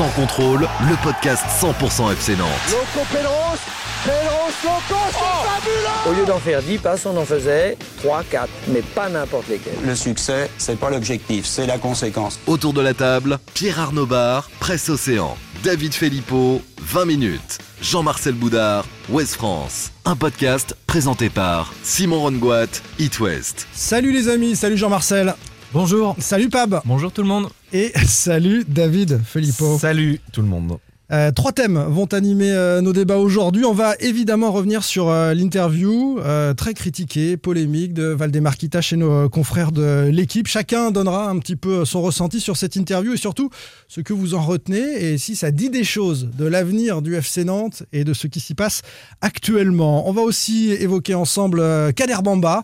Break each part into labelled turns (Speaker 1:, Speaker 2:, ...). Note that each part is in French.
Speaker 1: Sans contrôle, le podcast 100% FC Nantes.
Speaker 2: Loco Pedros, Pedros, Loco, c'est fabuleux
Speaker 3: Au lieu d'en faire 10 passes, on en faisait 3, 4, mais pas n'importe lesquels.
Speaker 4: Le succès, c'est pas l'objectif, c'est la conséquence.
Speaker 1: Autour de la table, Pierre Arnaud Bar, Presse Océan, David Filippo, 20 minutes. Jean-Marcel Boudard, Ouest France. Un podcast présenté par Simon Rongoat, It West.
Speaker 5: Salut les amis, salut Jean-Marcel.
Speaker 6: Bonjour.
Speaker 5: Salut Pab.
Speaker 6: Bonjour tout le monde.
Speaker 5: Et salut David Filippo.
Speaker 6: Salut tout le monde.
Speaker 5: Euh, trois thèmes vont animer euh, nos débats aujourd'hui. On va évidemment revenir sur euh, l'interview très critiquée, polémique de Valdemar Kita chez nos confrères de l'équipe. Chacun donnera un petit peu son ressenti sur cette interview et surtout ce que vous en retenez et si ça dit des choses de l'avenir du FC Nantes et de ce qui s'y passe actuellement. On va aussi évoquer ensemble Kader Bamba.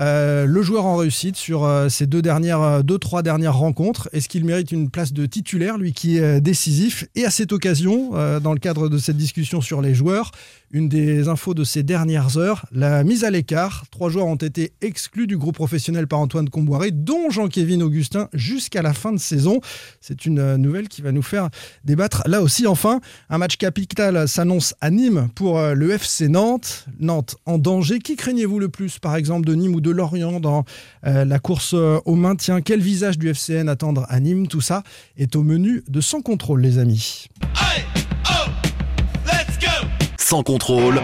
Speaker 5: Euh, le joueur en réussite sur euh, ces deux dernières, euh, deux trois dernières rencontres. Est-ce qu'il mérite une place de titulaire, lui qui est décisif? Et à cette occasion, dans le cadre de cette discussion sur les joueurs, une des infos de ces dernières heures, la mise à l'écart. Trois joueurs ont été exclus du groupe professionnel par Antoine Comboiré, dont Jean-Kévin Augustin, jusqu'à la fin de saison. C'est une nouvelle qui va nous faire débattre. Là aussi, enfin, un match capital s'annonce à Nîmes pour le FC Nantes. Nantes en danger. Qui craignez-vous le plus, par exemple, de Nîmes ou de Lorient dans euh, la course au maintien Quel visage du FCN attendre à Nîmes? Tout ça est au menu de Sans Contrôle, les amis.
Speaker 1: Sans contrôle,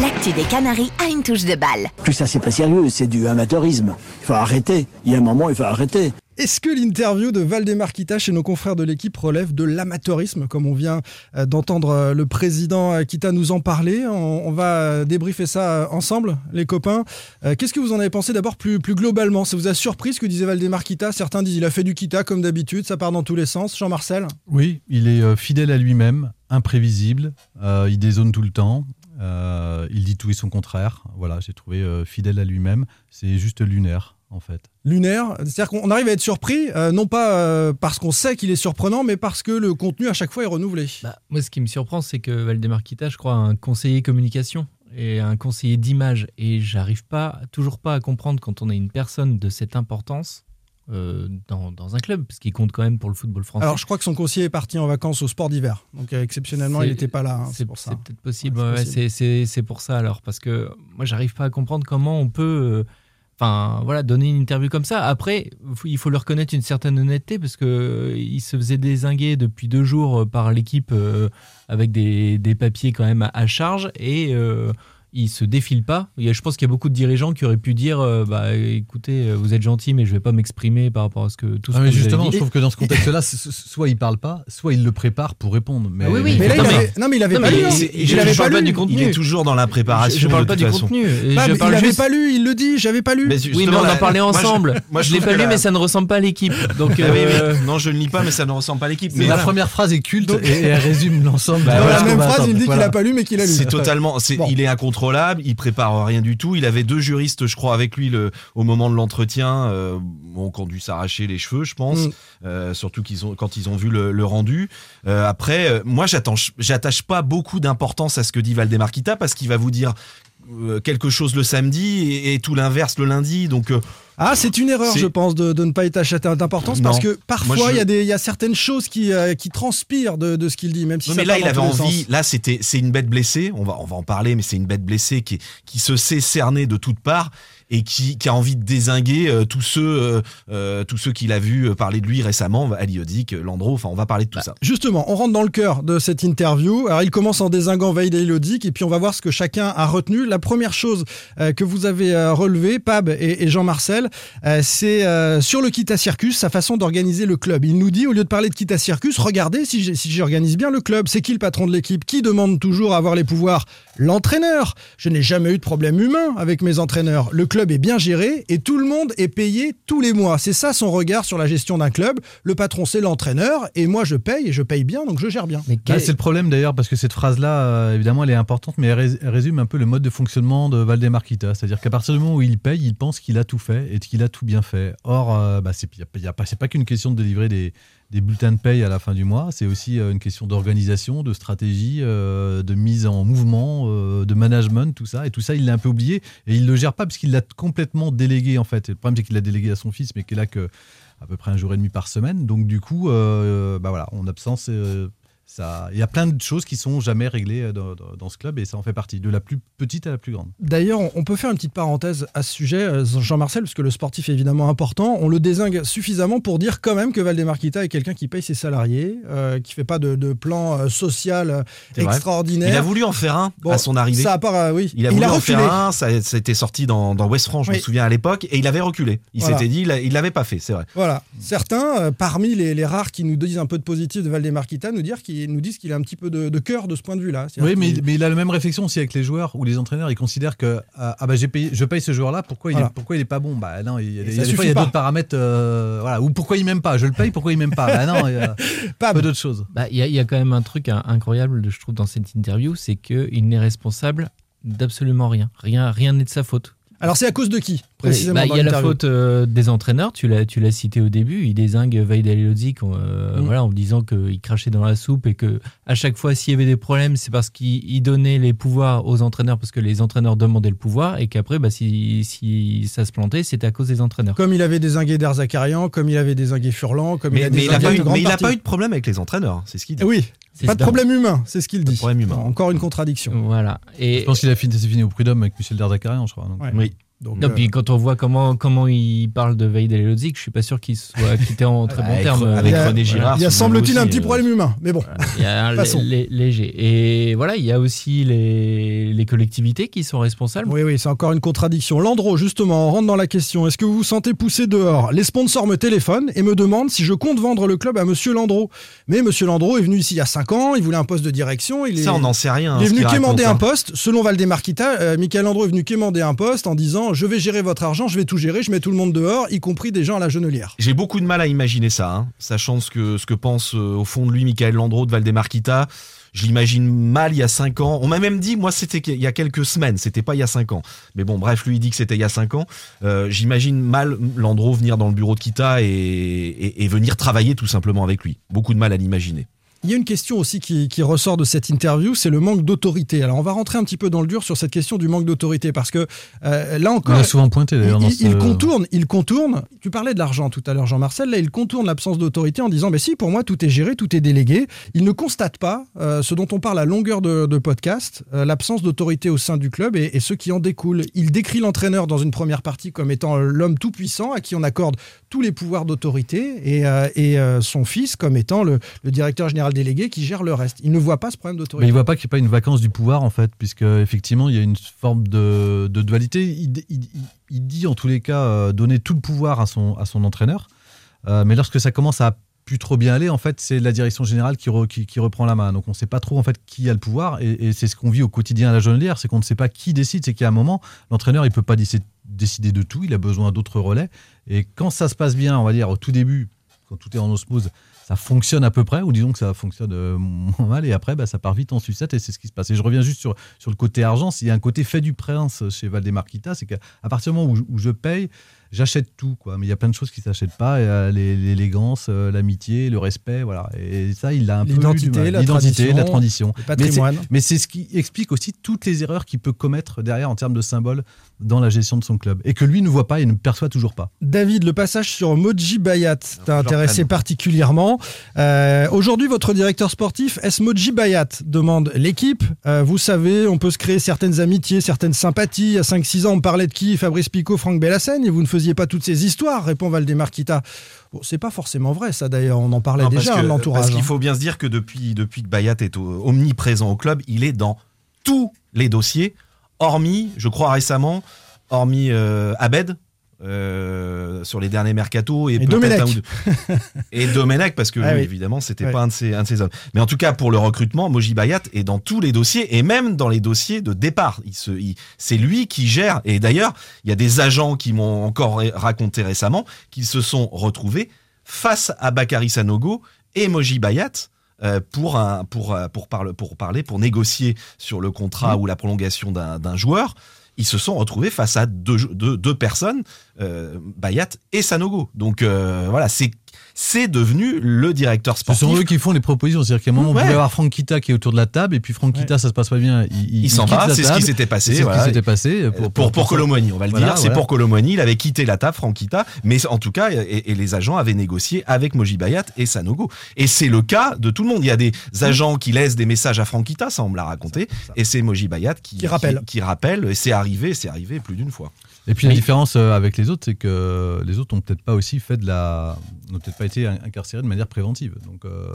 Speaker 7: L'actu des Canaries a une touche de balle.
Speaker 8: Plus ça, c'est pas sérieux, c'est du amateurisme. Il faut arrêter. Il y a un moment, il faut arrêter.
Speaker 5: Est-ce que l'interview de Valdemar Kita chez nos confrères de l'équipe relève de l'amateurisme, comme on vient euh, d'entendre euh, le président euh, Kita nous en parler? On, va débriefer ça ensemble, les copains. Qu'est-ce que vous en avez pensé? D'abord plus, globalement Ça vous a surpris ce que disait Valdemar Kita? Certains disent il a fait du Kita comme d'habitude, ça part dans tous les sens. Jean-Marcel?
Speaker 6: Oui, il est fidèle à lui-même, imprévisible, il dézone tout le temps. Il dit tout et son contraire. Voilà, j'ai trouvé fidèle à lui-même. C'est juste lunaire, en fait.
Speaker 5: Lunaire, c'est-à-dire qu'on arrive à être surpris, euh, non pas euh, parce qu'on sait qu'il est surprenant, mais parce que le contenu à chaque fois est renouvelé.
Speaker 9: Bah, moi, ce qui me surprend, c'est que Valdemar Kita, je crois, a un conseiller communication et un conseiller d'image. Et j'arrive pas, toujours pas à comprendre quand on a une personne de cette importance euh, dans, dans un club, parce qu'il compte quand même pour le football français.
Speaker 5: Alors je crois que son conseiller est parti en vacances au sport d'hiver, donc euh, exceptionnellement il n'était pas là. hein,
Speaker 9: C'est
Speaker 5: pour ça.
Speaker 9: c'est peut-être possible.
Speaker 5: Ouais,
Speaker 9: ouais, c'est pour ça alors, parce que moi, j'arrive pas à comprendre comment on peut. Enfin, voilà, donner une interview comme ça. Après, il faut leur reconnaître une certaine honnêteté parce que euh, il se faisait désinguer depuis deux jours euh, par l'équipe euh, avec des, papiers quand même à, à charge et il se défile pas. Il y a- je pense qu'il y a beaucoup de dirigeants qui auraient pu dire, euh, bah, écoutez, euh, vous êtes gentil, mais je vais pas m'exprimer par rapport à ce que tout ce
Speaker 6: Ah,
Speaker 9: que
Speaker 6: mais
Speaker 9: vous avez
Speaker 6: justement,
Speaker 9: dit.
Speaker 6: je trouve que dans ce contexte-là, soit il parle pas, soit il le prépare pour répondre. Mais,
Speaker 9: Ah oui, oui.
Speaker 5: Mais là,
Speaker 9: Non,
Speaker 5: il
Speaker 9: mais-
Speaker 5: avait- non mais il avait
Speaker 9: Non,
Speaker 5: pas
Speaker 9: mais
Speaker 5: lu. hein. Il
Speaker 9: je- je
Speaker 5: pas
Speaker 9: parle pas
Speaker 5: lu.
Speaker 9: du contenu.
Speaker 10: Il est toujours dans la préparation.
Speaker 9: je, je parle pas du
Speaker 10: façon.
Speaker 9: contenu.
Speaker 5: Bah,
Speaker 9: je
Speaker 5: mais
Speaker 9: parle
Speaker 5: il avait
Speaker 9: juste-
Speaker 5: pas lu, il le dit, j'avais pas lu.
Speaker 10: Mais
Speaker 9: Oui, mais
Speaker 10: justement,
Speaker 9: on en
Speaker 10: la-
Speaker 9: parlait ensemble.
Speaker 10: moi,
Speaker 9: je l'ai pas lu, mais ça ne ressemble pas à l'équipe. Donc,
Speaker 10: Ah
Speaker 9: euh.
Speaker 10: Non, je ne lis pas, mais ça ne ressemble pas à l'équipe.
Speaker 6: Mais
Speaker 10: Mais
Speaker 6: la première phrase est culte et, elle résume l'ensemble.
Speaker 10: Bah,
Speaker 5: Dans la même phrase, il dit qu'il a pas lu, mais qu'il a lu.
Speaker 10: C'est totalement, il est il prépare rien du tout. Il avait deux juristes, je crois, avec lui le, au moment de l'entretien, euh, bon, qui ont dû s'arracher les cheveux, je pense,
Speaker 5: Mm.
Speaker 10: euh, surtout qu'ils ont, quand ils ont vu le, le rendu. Euh, après, euh, moi, j'attache pas beaucoup d'importance à ce que dit Valdemar Kita parce qu'il va vous dire quelque chose le samedi et, et tout l'inverse le lundi. Donc,
Speaker 5: Ah, c'est une erreur, je pense, de, de ne pas y attacher d'importance parce que parfois,
Speaker 10: je-
Speaker 5: il y, a y certaines choses qui, euh, qui transpirent de, de ce qu'il dit, même si
Speaker 10: Non,
Speaker 5: ça
Speaker 10: mais là, il avait envie.
Speaker 5: sens.
Speaker 10: Là, c'était, c'est une bête blessée. On va, on va en parler, mais c'est une bête blessée qui, qui se sait cerner de toutes parts et qui, qui a envie de désinguer euh, tous ceux, euh, tous ceux qu'il a vu parler de lui récemment, Ali Odic, Landreau. Enfin, on va parler de tout ça.
Speaker 5: Justement, on rentre dans le cœur de cette interview. Alors, il commence en désinguant Vaïd Elodic, et puis on va voir ce que chacun a retenu. La première chose que vous avez relevée, Pab et, et Euh, c'est euh, sur le Kita Circus, sa façon d'organiser le club. Il nous dit, au lieu de parler de Kita Circus, regardez si j'organise bien le club. C'est qui le patron de l'équipe Qui demande toujours à avoir les pouvoirs? L'entraîneur. Je n'ai jamais eu de problème humain avec mes entraîneurs. Le club est bien géré et tout le monde est payé tous les mois. C'est ça son regard sur la gestion d'un club. Le patron, c'est l'entraîneur et moi, je paye et je paye bien, donc je gère bien.
Speaker 6: Ah, c'est le problème d'ailleurs, parce que cette phrase-là, euh, évidemment, elle est importante, mais elle, rés- elle résume un peu le mode de fonctionnement de Valdemarquita. C'est-à-dire qu'à partir du moment où il paye, il pense qu'il a tout fait et qu'il a tout bien fait. Or, euh, bah, c'est pas, qu'une question de délivrer des, bulletins de paye à la fin du mois, c'est aussi euh, une question d'organisation, de stratégie, euh, de mise en mouvement, euh, de management, tout ça. Et tout ça, il l'a un peu oublié et il le gère pas parce qu'il l'a complètement délégué en fait. Le problème, c'est qu'il l'a délégué à son fils, mais qu'il a que à peu près un jour et demi par semaine. Donc du coup, bah voilà, en absence, ça, il y a plein de choses qui sont jamais réglées euh, dans, dans- dans ce club et ça en fait partie, de la plus petite à la plus grande.
Speaker 5: D'ailleurs, on- peut faire une petite parenthèse à ce sujet, euh, Jean-Marcel, parce que le sportif est évidemment important. On le désingue suffisamment pour dire quand même que Valdemarquita est quelqu'un qui paye ses salariés, euh, qui fait pas de, de plan euh, social
Speaker 10: vrai.
Speaker 5: extraordinaire.
Speaker 10: Il a voulu en faire un
Speaker 5: Bon,
Speaker 10: à son arrivée.
Speaker 5: Ça a euh, oui.
Speaker 10: Il a
Speaker 5: Il
Speaker 10: voulu
Speaker 5: a
Speaker 10: en
Speaker 5: reculé.
Speaker 10: faire un, ça, ça a été sorti dans, dans West France, je
Speaker 5: Oui.
Speaker 10: me souviens à l'époque, et il avait reculé. Il
Speaker 5: Voilà.
Speaker 10: s'était dit, il l'avait pas fait, c'est vrai.
Speaker 5: Voilà. Certains, euh, parmi les, les rares qui nous disent un peu de positif de Valdemarquita, nous, dire qu'il- nous disent qu'il a un petit peu de, de cœur de ce point de vue-là.
Speaker 6: Oui, mais, il a la même réflexion aussi avec les joueurs ou les entraîneurs. Ils considèrent que ah, ah bah j'ai payé, je paye ce joueur-là. Pourquoi il
Speaker 5: Voilà.
Speaker 6: est, pourquoi il est pas bon? Bah non, il y a, il a des fois
Speaker 5: suffit
Speaker 6: il y a
Speaker 5: pas.
Speaker 6: d'autres paramètres. euh, voilà. Ou pourquoi il m'aime pas? Je le paye. Pourquoi il m'aime pas? Bah non, il y a
Speaker 5: Pas
Speaker 6: peu d'autres choses.
Speaker 9: Bah, Il y, a- il y a quand même un truc incroyable, je trouve, dans cette interview, c'est qu'il n'est responsable d'absolument rien. Rien rien n'est de sa faute.
Speaker 5: Alors, c'est à cause de qui, précisément
Speaker 9: Bah, Il y a la faute euh, des entraîneurs, tu l'as, tu l'as cité au début, il désingue Vaid Alilodzic, euh,
Speaker 5: Mm.
Speaker 9: voilà, en disant qu'il crachait dans la soupe et que à chaque fois s'il y avait des problèmes, c'est parce qu'il il donnait les pouvoirs aux entraîneurs parce que les entraîneurs demandaient le pouvoir et qu'après, bah, si, si ça se plantait, c'était à cause des entraîneurs.
Speaker 5: Comme il avait désingué Derzakarian, comme il avait désingué Furlan, comme il a
Speaker 10: mais il n'a pas, eu-
Speaker 5: grande
Speaker 10: mais il a
Speaker 5: partie.
Speaker 10: pas eu de problème avec les entraîneurs, c'est ce qu'il dit.
Speaker 5: Oui, pas de problème humain, c'est ce qu'il dit.
Speaker 10: problème humain.
Speaker 5: Encore une contradiction.
Speaker 9: Voilà. Et,
Speaker 6: Je pense qu'il a fini, c'est fini au prud'homme avec Michel Derzakarian, je crois. donc.
Speaker 5: Ouais.
Speaker 10: Oui.
Speaker 5: Donc,
Speaker 9: Non,
Speaker 5: euh,
Speaker 9: puis quand on voit comment, comment il parle de Vaid Alilodzic, je suis pas sûr qu'il soit quitté en très bon terme.
Speaker 10: avec René Girard,
Speaker 5: il y a semble-t-il un petit
Speaker 10: euh,
Speaker 5: problème humain, mais bon.
Speaker 9: Il y a léger. Et voilà, il y a aussi les, les collectivités qui sont responsables.
Speaker 5: Oui, oui, c'est encore une contradiction. Landreau, justement, on rentre dans la question. Est-ce que vous vous sentez poussé dehors? Les sponsors me téléphonent et me demandent si je compte vendre le club à Monsieur Landreau. Mais Monsieur Landreau est venu ici il y a 5 ans, il voulait un poste de direction. Il est,
Speaker 10: Ça, on n'en sait rien.
Speaker 5: il est
Speaker 10: hein,
Speaker 5: venu quémander un
Speaker 10: hein.
Speaker 5: poste. Selon Valdemarquita, euh, Michael Landreau est venu quémander un poste en disant Je vais gérer votre argent, je vais tout gérer, je mets tout le monde dehors, y compris des gens à la genelière.
Speaker 10: J'ai beaucoup de mal à imaginer ça, hein, sachant ce que, ce que pense euh, au fond de lui Michael Landreau de Valdemarquita. Je l'imagine mal il y a 5 ans. On m'a même dit, moi c'était il y a quelques semaines, c'était pas il y a 5 ans. Mais bon, bref, lui il dit que c'était il y a 5 ans. Euh, J'imagine mal Landreau venir dans le bureau de Kita et, et- et venir travailler tout simplement avec lui. Beaucoup de mal à l'imaginer.
Speaker 5: Il y a une question aussi qui, qui ressort de cette interview, c'est le manque d'autorité. Alors on va rentrer un petit peu dans le dur sur cette question du manque d'autorité parce que euh, là
Speaker 6: On
Speaker 5: encore,
Speaker 6: l'a souvent pointé d'ailleurs.
Speaker 5: il, contourne, il contourne. Tu parlais de l'argent tout à l'heure, Jean-Marcel. Là, il contourne l'absence d'autorité en disant, mais si, pour moi, tout est géré, tout est délégué. Il ne constate pas euh, ce dont on parle à longueur de, de podcast, euh, l'absence d'autorité au sein du club et, et ce qui en découle. Il décrit l'entraîneur dans une première partie comme étant l'homme tout puissant à qui on accorde tous les pouvoirs d'autorité et, et, son fils comme étant le, le directeur général délégué qui gère le reste. Il ne voit pas ce problème
Speaker 6: Mais
Speaker 5: d'autorité.
Speaker 6: il voit pas qu'il n'y a pas une vacance du pouvoir en fait, puisque effectivement il y a une forme de, dualité. Il, dit en tous les cas euh, donner tout le pouvoir à son, entraîneur, Euh, mais lorsque ça commence à plus trop bien aller, en fait c'est la direction générale qui, re- qui, qui reprend la main. Donc on ne sait pas trop en fait qui a le pouvoir, et, c'est ce qu'on vit au quotidien à la Jonelière, c'est qu'on ne sait pas qui décide. C'est qu'à un moment l'entraîneur il peut pas décider de tout, il a besoin d'autres relais. Et quand ça se passe bien, on va dire au tout début, quand tout est en osmose, ça fonctionne à peu près, ou disons que ça fonctionne euh, moins mal, et après, bah, ça part vite en sucette, et c'est ce qui se passe. Et je reviens juste sur, le côté argent, s'il y a un côté fait du prince chez Valdemarquita, c'est qu'à partir du moment où je paye, j'achète tout, quoi. Mais il y a plein de choses qui ne s'achètent pas, euh, l'élégance, euh, l'amitié, le respect, voilà. Et ça, il a un peu
Speaker 5: L'identité, la
Speaker 6: la tradition.
Speaker 5: le
Speaker 6: Mais c'est-
Speaker 5: patrimoine.
Speaker 6: Mais c'est ce qui explique aussi toutes les erreurs qu'il peut commettre derrière en termes de symboles dans la gestion de son club, et que lui ne voit pas et ne perçoit toujours pas.
Speaker 5: David, le passage sur Moji Bayat t'a intéressé particulièrement. Euh, Aujourd'hui, votre directeur sportif, est-ce Moji Bayat demande l'équipe. Euh, vous savez, on peut se créer certaines amitiés, certaines sympathies. Il y a 5-6 ans, on parlait de qui? Fabrice Picot, Franck Bellassène, et vous ne faisiez pas toutes ces histoires, répond Valdemarquita. Bon, c'est pas forcément vrai, ça d'ailleurs, on en parlait
Speaker 10: Non,
Speaker 5: déjà l'entourage.
Speaker 10: Parce qu'il
Speaker 5: hein.
Speaker 10: faut bien se dire que depuis, depuis que Bayat est omniprésent au club, il est dans tous les dossiers, hormis, je crois récemment, hormis euh, Abed, euh, sur les derniers mercato et,
Speaker 5: Et
Speaker 10: peut-être
Speaker 5: Domenech.
Speaker 10: un ou deux. et Domenech parce que
Speaker 5: Ah
Speaker 10: lui,
Speaker 5: oui.
Speaker 10: évidemment c'était
Speaker 5: Ouais.
Speaker 10: pas un de, ses, un de ses hommes. Mais en tout cas pour le recrutement, Moji Bayat est dans tous les dossiers et même dans les dossiers de départ. Il se, il- c'est lui qui gère. Et d'ailleurs, il y a des agents qui m'ont encore raconté récemment qu'ils se sont retrouvés face à Bakary Sanogo et Moji Bayat. euh, pour, un, pour, euh, pour, parle- pour parler, pour négocier sur le contrat ou la prolongation d'un joueur, ils se sont retrouvés face à deux, personnes, euh, Bayat et Sanogo. Donc euh, voilà, c'est c'est devenu le directeur
Speaker 6: Ce
Speaker 10: sportif.
Speaker 6: sont eux qui font les propositions. C'est-à-dire qu'à un moment, vous
Speaker 10: Ouais.
Speaker 6: pouvez avoir Franck Kita qui est autour de la table, et puis Franck Kita, ça se passe pas bien. Il,
Speaker 10: Il s'en
Speaker 6: quitte
Speaker 10: va, c'est ce qui s'était passé,
Speaker 6: C'est ce qui s'était passé.
Speaker 10: Pour, pour, pour Colomboigny, on va le
Speaker 6: Voilà,
Speaker 10: dire. C'est pour Colomboigny. Il avait quitté la table, Franquita. Mais en tout cas, et, et les agents avaient négocié avec Moji Bayat et Sanogo. Et c'est le cas de tout le monde. Il y a des agents qui laissent des messages à Franquita, ça on me l'a raconté. Et c'est Moji Bayat qui,
Speaker 5: Qui rappelle.
Speaker 10: Qui, qui rappelle. Et c'est arrivé, c'est arrivé plus d'une fois.
Speaker 6: Et puis la différence euh, avec les autres, c'est que les autres n'ont peut-être pas aussi fait de la, n'ont peut-être pas été in- incarcérés de manière préventive. Donc euh,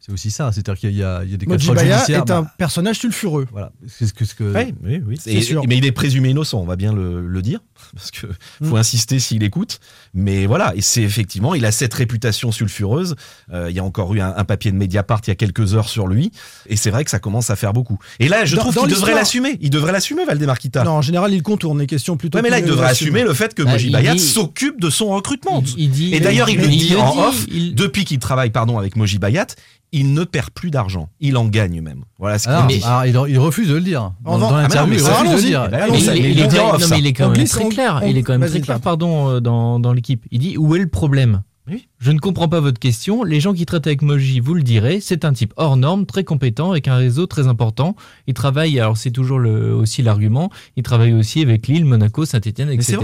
Speaker 6: c'est aussi ça. C'est-à-dire qu'il y, a il y a des
Speaker 5: Moji Baya est un
Speaker 6: bah,
Speaker 5: personnage sulfureux.
Speaker 6: Voilà. C'est ce que, ce que-
Speaker 10: Oui, oui, oui.
Speaker 5: C'est
Speaker 10: Et-
Speaker 5: sûr.
Speaker 10: Mais il est présumé innocent, on va bien le, le dire, parce que faut insister s'il écoute. Mais voilà, et c'est effectivement, il a cette réputation sulfureuse. Euh, il y a encore eu un, un papier de Mediapart il y a quelques heures sur lui, et c'est vrai que ça commence à faire beaucoup. Et là, je
Speaker 5: Dans-
Speaker 10: trouve qu'il devrait l'assumer. Il devrait l'assumer, Valdemar Kita.
Speaker 5: Non, en général, il contourne les questions plutôt.
Speaker 10: Ouais, mais là, il devrait assumer le fait que
Speaker 9: Bah,
Speaker 10: Moji
Speaker 9: il
Speaker 10: Bayat
Speaker 9: dit-
Speaker 10: s'occupe de son recrutement.
Speaker 9: Il, il dit,
Speaker 10: Et d'ailleurs, il le dit en
Speaker 9: dit,
Speaker 10: off,
Speaker 9: il-
Speaker 10: depuis qu'il travaille pardon, avec Moji Bayat, il ne perd plus d'argent. Il en gagne même. Voilà ce qu'il
Speaker 6: Alors,
Speaker 10: dit.
Speaker 6: alors, il, il refuse de le dire.
Speaker 5: On
Speaker 6: Dans,
Speaker 5: Ah, mais
Speaker 6: l'interview, il
Speaker 10: mais
Speaker 6: refuse de le
Speaker 5: allons-y.
Speaker 6: dire.
Speaker 10: Mais
Speaker 9: il, est quand- mais même très clair.
Speaker 5: on-
Speaker 9: il est quand même
Speaker 5: vas-y,
Speaker 9: très clair,
Speaker 5: Pape.
Speaker 9: pardon, euh, dans, dans l'équipe. Il dit où est le problème?
Speaker 10: Oui.
Speaker 9: Je ne comprends pas votre question. Les gens qui traitent avec Moji, vous le direz, c'est un type hors norme, très compétent, avec un réseau très important. Il travaille, alors c'est toujours le, aussi l'argument, il travaille aussi avec Lille, Monaco, Saint-Etienne, etc.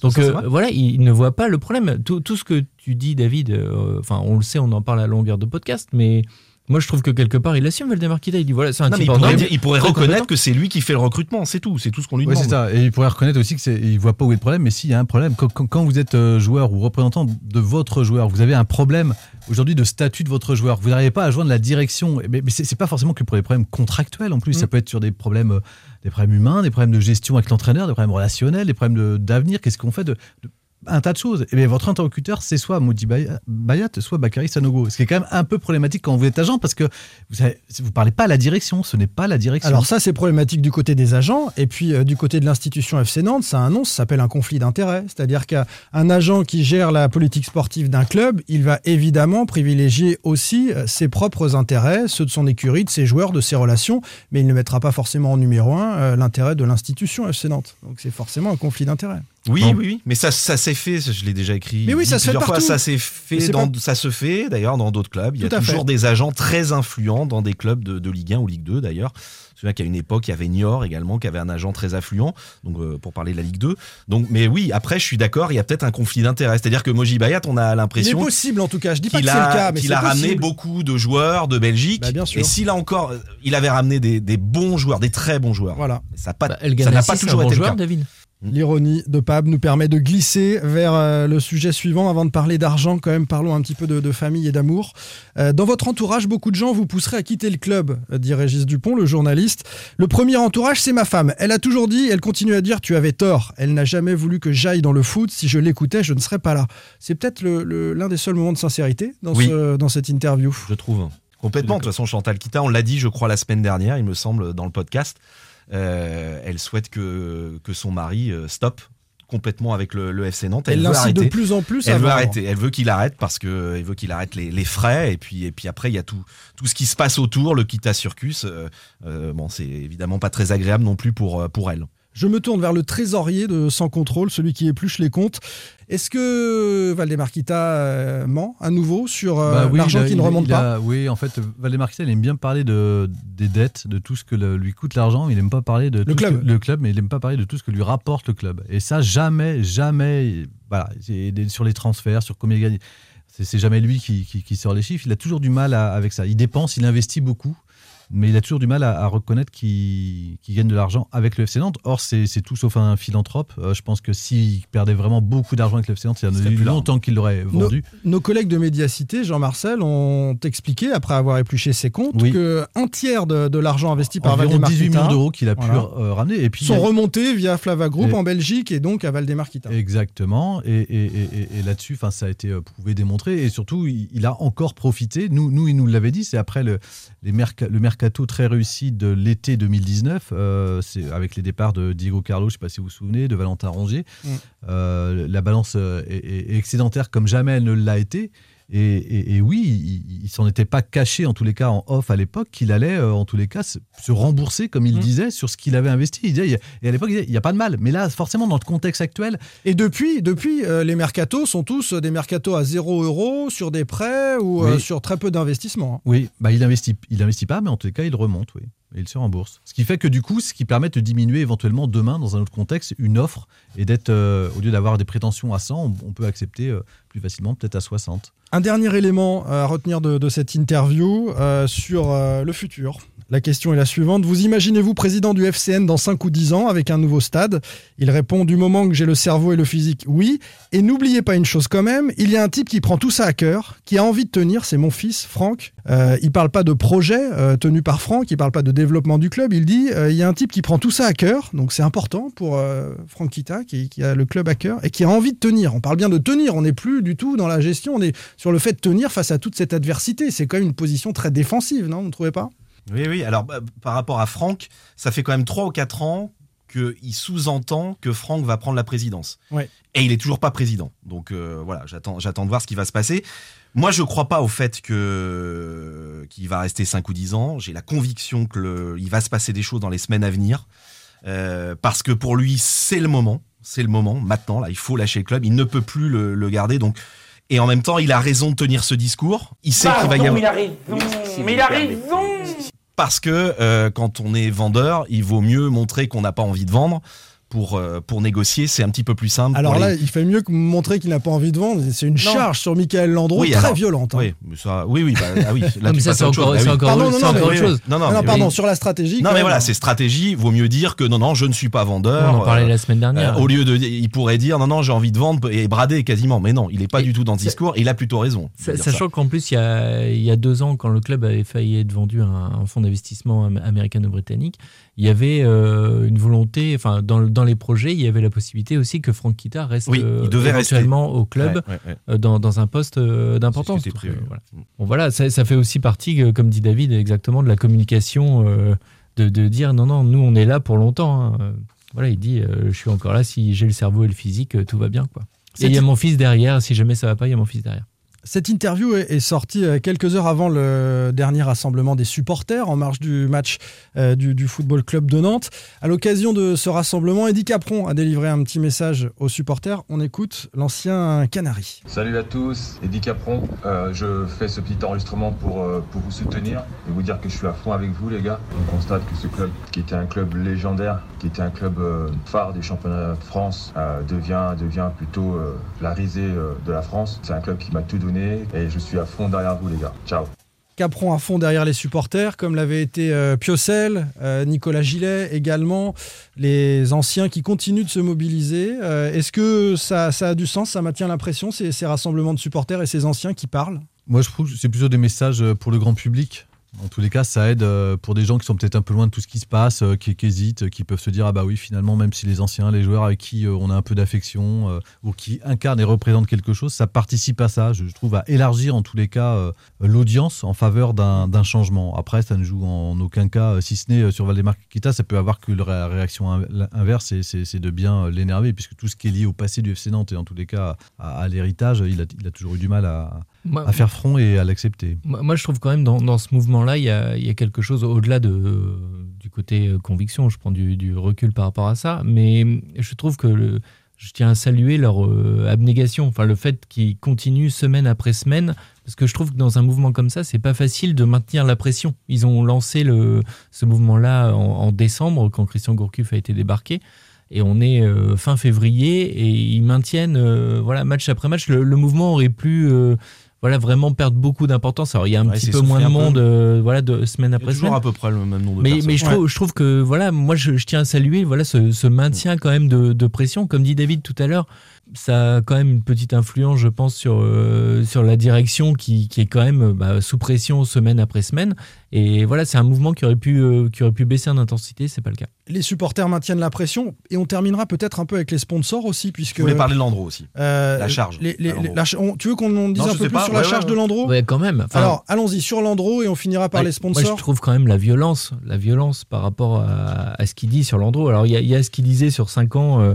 Speaker 9: Donc
Speaker 10: Ça,
Speaker 9: euh, voilà, il, ne voit pas le problème. Tout, tout ce que tu dis, David, euh, enfin on le sait, on en parle à longueur de podcast, mais moi je trouve que quelque part il assume Valdemar Kita. Il dit voilà, c'est un
Speaker 10: Non, mais
Speaker 9: type
Speaker 10: il pourrait,
Speaker 9: norme.
Speaker 10: dire- il pourrait
Speaker 9: très
Speaker 10: reconnaître que c'est lui qui fait le recrutement, c'est tout, c'est tout ce qu'on lui
Speaker 6: Oui,
Speaker 10: demande.
Speaker 6: c'est ça. Et il pourrait reconnaître aussi qu'il ne voit pas où est le problème, mais s'il y a un problème, quand, quand- quand vous êtes euh, joueur ou représentant de votre joueur, vous avez un problème aujourd'hui de statut de votre joueur, vous n'arrivez pas à joindre la direction, mais, mais c'est pas forcément que pour des problèmes contractuels en plus, ça
Speaker 5: Mm.
Speaker 6: peut être sur des problèmes, euh, des problèmes humains, des problèmes de gestion avec l'entraîneur, des problèmes relationnels, des problèmes de- d'avenir, qu'est-ce qu'on fait de, de- un tas de choses. Et bien, votre interlocuteur, c'est soit Moudi Bay- Bayat, soit Bakary Sanogo. Ce qui est quand même un peu problématique quand vous êtes agent, parce que vous ne parlez pas à la direction, ce n'est pas la direction.
Speaker 5: Alors ça, c'est problématique du côté des agents. Et puis euh, du côté de l'institution FC Nantes, ça a un nom, ça s'appelle un conflit d'intérêts. C'est-à-dire qu'un agent qui gère la politique sportive d'un club, il va évidemment privilégier aussi euh, ses propres intérêts, ceux de son écurie, de ses joueurs, de ses relations, mais il ne mettra pas forcément en numéro un euh, l'intérêt de l'institution FC Nantes. Donc c'est forcément un conflit d'intérêts.
Speaker 10: Oui,
Speaker 6: Non.
Speaker 10: oui, oui. Mais ça, ça s'est fait, je l'ai déjà écrit
Speaker 5: Mais oui, ça se fait
Speaker 10: plusieurs fois, ça s'est fait,
Speaker 5: c'est
Speaker 10: dans,
Speaker 5: pas-
Speaker 10: ça se fait d'ailleurs dans d'autres clubs. Il y a toujours
Speaker 5: fait.
Speaker 10: des agents très influents dans des clubs de, de Ligue 1 ou Ligue 2 d'ailleurs. Je me souviens qu'à une époque, il y avait Niort également qui avait un agent très affluent, donc euh, pour parler de la Ligue 2. Donc, mais oui, après, je suis d'accord, il y a peut-être un conflit d'intérêts. C'est-à-dire que Moji Bayat, on a
Speaker 5: Il
Speaker 10: l'impression
Speaker 5: possible en tout cas. Je dis pas que
Speaker 10: qu'il
Speaker 5: c'est le
Speaker 10: a,
Speaker 5: cas, mais c'est
Speaker 10: a ramené
Speaker 5: possible.
Speaker 10: beaucoup de joueurs de Belgique.
Speaker 5: Bah, bien sûr.
Speaker 10: Et s'il a encore, il avait ramené des, des bons joueurs, des très bons joueurs.
Speaker 5: Voilà.
Speaker 10: Ça n'a pas,
Speaker 9: Bah,
Speaker 10: ça n'a pas
Speaker 9: c'est un
Speaker 10: toujours
Speaker 9: bon
Speaker 10: été le
Speaker 9: joueur,
Speaker 10: cas.
Speaker 9: David.
Speaker 5: L'ironie de Pab nous permet de glisser vers euh, le sujet suivant. Avant de parler d'argent, quand même, parlons un petit peu de, de famille et d'amour. Euh, dans votre entourage, beaucoup de gens vous pousseraient à quitter le club, euh, dit Régis Dupont, le journaliste. Le premier entourage, c'est ma femme. Elle a toujours dit, elle continue à dire, tu avais tort. Elle n'a jamais voulu que j'aille dans le foot. Si je l'écoutais, je ne serais pas là. C'est peut-être le- le- l'un des seuls moments de sincérité dans,
Speaker 10: Oui.
Speaker 5: ce- dans cette interview.
Speaker 10: je trouve. Complètement. De toute façon, Chantal Kita, on l'a dit, je crois, la semaine dernière, il me semble, dans le podcast. Euh, elle souhaite que, que son mari euh, stoppe complètement avec le, le FC Nantes.
Speaker 5: Elle
Speaker 10: veut
Speaker 5: l'incite de plus en plus
Speaker 10: Elle veut arrêter. Elle veut qu'il arrête parce que elle veut qu'il arrête les, les frais et puis et puis après il y a tout tout ce qui se passe autour, le Kita Circus. euh, bon, c'est évidemment pas très agréable non plus pour pour elle.
Speaker 5: Je me tourne vers le trésorier de Sans Contrôle, celui qui épluche les comptes. Est-ce que Valdemar Kita euh, ment à nouveau sur euh,
Speaker 6: Bah oui,
Speaker 5: l'argent qui ne remonte
Speaker 6: il
Speaker 5: pas?
Speaker 6: Oui, en fait, Valdemar Kita, il aime bien parler de, des dettes, de tout ce que le- lui coûte l'argent. Il n'aime pas parler de tout ce
Speaker 5: club.
Speaker 6: que- le club, mais il n'aime pas parler de tout ce que lui rapporte le club. Et ça, jamais, jamais, voilà, sur les transferts, sur combien il gagne. C'est c'est jamais lui qui, qui- qui sort les chiffres. Il a toujours du mal à- avec ça. Il dépense, il investit beaucoup. Mais il a toujours du mal à, reconnaître qu'il gagne de l'argent avec le FC Nantes. Or, c'est tout sauf un philanthrope. Euh, je pense que s'il perdait vraiment beaucoup d'argent avec le FC Nantes, il y en a eu longtemps qu'il l'aurait vendu.
Speaker 5: Nos, collègues de Médiacité, Jean-Marcel, ont expliqué, après avoir épluché ses comptes, oui. qu'un tiers de, l'argent investi par Valdemar
Speaker 6: 18 millions d'euros qu'il a pu euh, ramener. Et puis,
Speaker 5: sont remontés via Flava Group en Belgique et donc à Valdemar
Speaker 6: Exactement. Et, et, là-dessus, ça a été euh, prouvé, démontré. Et surtout, il, a encore profité. Nous, nous il nous l'avait dit, c'est après le, les le mercato très réussi de l'été 2019, euh, c'est avec les départs de Diego Carlo, je ne sais pas si vous vous souvenez, de Valentin Rongier. Mm. Euh, la balance est, est, excédentaire comme jamais elle ne l'a été. Et, oui, il, ne s'en était pas caché, en tous les cas en off à l'époque, qu'il allait euh, en tous les cas se, rembourser, comme il mmh. disait, sur ce qu'il avait investi. Il disait, et à l'époque, il disait, il n'y a pas de mal. Mais là, forcément, dans le contexte actuel.
Speaker 5: Et depuis, depuis euh, les mercatos sont tous des mercatos à 0 euros sur des prêts ou euh, sur très peu d'investissement. Hein.
Speaker 6: Oui, bah, il investit, il investit pas, mais en tous les cas, il remonte, oui. Et il se rembourse. Ce qui fait que du coup, ce qui permet de diminuer éventuellement demain, dans un autre contexte, une offre et d'être, au lieu d'avoir des prétentions à 100, on, peut accepter plus facilement peut-être à 60.
Speaker 5: Un dernier élément à retenir de, cette interview euh, sur euh, le futur. La question est la suivante. Vous imaginez-vous président du FCN dans 5 ou 10 ans avec un nouveau stade? Il répond du moment que j'ai le cerveau et le physique, oui. Et n'oubliez pas une chose quand même, il y a un type qui prend tout ça à cœur, qui a envie de tenir, c'est mon fils, Franck. Euh, il parle pas de projet euh, tenu par Franck, il parle pas de développement du club, il dit il y a un type qui prend tout ça à cœur, donc c'est important pour Franck Kita, qui, qui, a le club à cœur, et qui a envie de tenir. On parle bien de tenir, on n'est plus du tout dans la gestion, on est sur le fait de tenir face à toute cette adversité. C'est quand même une position très défensive, non Vous ne trouvez pas?
Speaker 10: Oui, oui. Alors, bah, par rapport à Franck, ça fait quand même 3 ou 4 ans qu'il sous-entend que Franck va prendre la présidence. Et il est toujours pas président. Donc euh, voilà, j'attends, j'attends de voir ce qui va se passer. Moi, je crois pas au fait que qu'il va rester 5 ou 10 ans. J'ai la conviction qu'il va se passer des choses dans les semaines à venir. Euh, parce que pour lui, c'est le moment. C'est le moment. Maintenant, là, il faut lâcher le club. Il ne peut plus le, le garder. Donc, et en même temps, il a raison de tenir ce discours. Il sait qu'il va y avoir.
Speaker 2: Il a raison. Mais il a raison.
Speaker 10: Parce que euh, quand on est vendeur, il vaut mieux montrer qu'on n'a pas envie de vendre pour, euh, pour négocier, c'est un petit peu plus simple.
Speaker 5: Alors là, il fait mieux que montrer qu'il n'a pas envie de vendre. C'est une charge sur Michael Landreau très violente. Hein.
Speaker 10: Oui, mais ça, oui, oui, bah, ah oui.
Speaker 9: Là, mais ça, c'est encore, ah encore, pardon, non, autre chose.
Speaker 5: Non, non, pardon, sur la stratégie.
Speaker 10: Non, mais voilà, c'est stratégie. Vaut mieux dire que non, non, je ne suis pas vendeur.
Speaker 9: On en parlait la semaine dernière.
Speaker 10: Euh, au lieu de, il pourrait dire non, non, j'ai envie de vendre et brader quasiment. Mais non, il n'est pas du tout dans le discours. Il a plutôt raison.
Speaker 9: Sachant qu'en plus, il y, a, il y a deux ans, quand le club avait failli être vendu à un fonds d'investissement américano-britannique, il y avait euh, une volonté, enfin, dans, dans les projets, il y avait la possibilité aussi que Franck Kita reste oui, il euh, éventuellement au club euh, Dans, dans, un poste d'importance. voilà. Bon, voilà, ça, ça, fait aussi partie, comme dit David, exactement de la communication, de, de, dire non, non, nous on est là pour longtemps. Hein. Voilà, il dit je suis encore là, si j'ai le cerveau et le physique, tout va bien. Quoi. Et il y a mon fils derrière, si jamais ça va pas, il y a mon fils derrière.
Speaker 5: Cette interview est sortie euh, quelques heures avant le dernier rassemblement des supporters en marge du match euh, du, Football Club de Nantes. À l'occasion de ce rassemblement, Eddie Capron a délivré un petit message aux supporters. On écoute l'ancien Canari.
Speaker 11: Salut à tous, Eddie Capron. Euh, je fais ce petit enregistrement pour, pour vous soutenir et vous dire que je suis à fond avec vous les gars. On constate que ce club, qui était un club légendaire, qui était un club phare des championnats de France, devient, devient plutôt la risée de la France. C'est un club qui m'a tout donné et je suis à fond derrière vous les gars. Ciao.
Speaker 5: Capron à fond derrière les supporters, comme l'avait été Piocel, Nicolas Gillet également, les anciens qui continuent de se mobiliser. Est-ce que ça, a du sens, ça maintient l'impression, ces, ces rassemblements de supporters et ces anciens qui parlent
Speaker 6: Moi je trouve que c'est plutôt des messages pour le grand public. En tous les cas, ça aide euh, pour des gens qui sont peut-être un peu loin de tout ce qui se passe, euh, qui, hésitent, qui peuvent se dire ah bah oui finalement même si les anciens, les joueurs avec qui euh, on a un peu d'affection ou qui incarnent et représentent quelque chose, ça participe à ça. Je, trouve à élargir en tous les cas l'audience en faveur d'un changement. Après, ça ne joue en aucun cas, si ce n'est sur Valdemar Kita, ça peut avoir que la réaction inverse, c'est de bien l'énerver puisque tout ce qui est lié au passé du FC Nantes et en tous les cas à, l'héritage, il a, il a, toujours eu du mal à, à faire front et à l'accepter.
Speaker 9: Moi, je trouve quand même dans, dans ce mouvement-là, il y a, y a, quelque chose au-delà de, du côté euh, conviction. Je prends du, du, recul par rapport à ça, mais je trouve que le, je tiens à saluer leur euh, abnégation, enfin le fait qu'ils continuent semaine après semaine, parce que je trouve que dans un mouvement comme ça, c'est pas facile de maintenir la pression. Ils ont lancé le, ce mouvement-là en, décembre, quand Christian Gourcuff a été débarqué et on est euh, fin février et ils maintiennent voilà match après match le, le mouvement aurait pu voilà vraiment perdre beaucoup d'importance. Alors il y a un
Speaker 10: Ouais,
Speaker 9: petit peu moins de monde, euh, voilà, de semaine
Speaker 10: Il y a
Speaker 9: après
Speaker 10: toujours
Speaker 9: semaine.
Speaker 10: à peu près le même nombre de
Speaker 9: Mais,
Speaker 10: personnes.
Speaker 9: mais je, trouve, je trouve que voilà, moi je, je tiens à saluer voilà ce, ce maintien quand même de, de pression, comme dit David tout à l'heure. Ça a quand même une petite influence, je pense, sur, euh, sur la direction qui, qui est quand même bah, sous pression semaine après semaine. Et voilà, c'est un mouvement qui aurait pu, euh, qui aurait pu baisser en intensité, c'est pas le cas.
Speaker 5: Les supporters maintiennent la pression et on terminera peut-être un peu avec les sponsors aussi, puisque.
Speaker 10: Je voulais parler de Landreau aussi.
Speaker 5: Euh,
Speaker 10: La charge
Speaker 5: les- les- la on- tu veux qu'on en dise
Speaker 10: Non,
Speaker 5: un peu plus
Speaker 10: pas,
Speaker 5: sur la charge
Speaker 10: ouais,
Speaker 5: de Landreau
Speaker 9: Ouais, quand même. Enfin,
Speaker 5: Alors, allons-y sur Landreau et on finira par
Speaker 9: Ouais,
Speaker 5: les sponsors.
Speaker 9: Moi, je trouve quand même la violence, la violence par rapport à, à ce qu'il dit sur Landreau. Alors, il y, y a ce qu'il disait sur 5 ans, euh,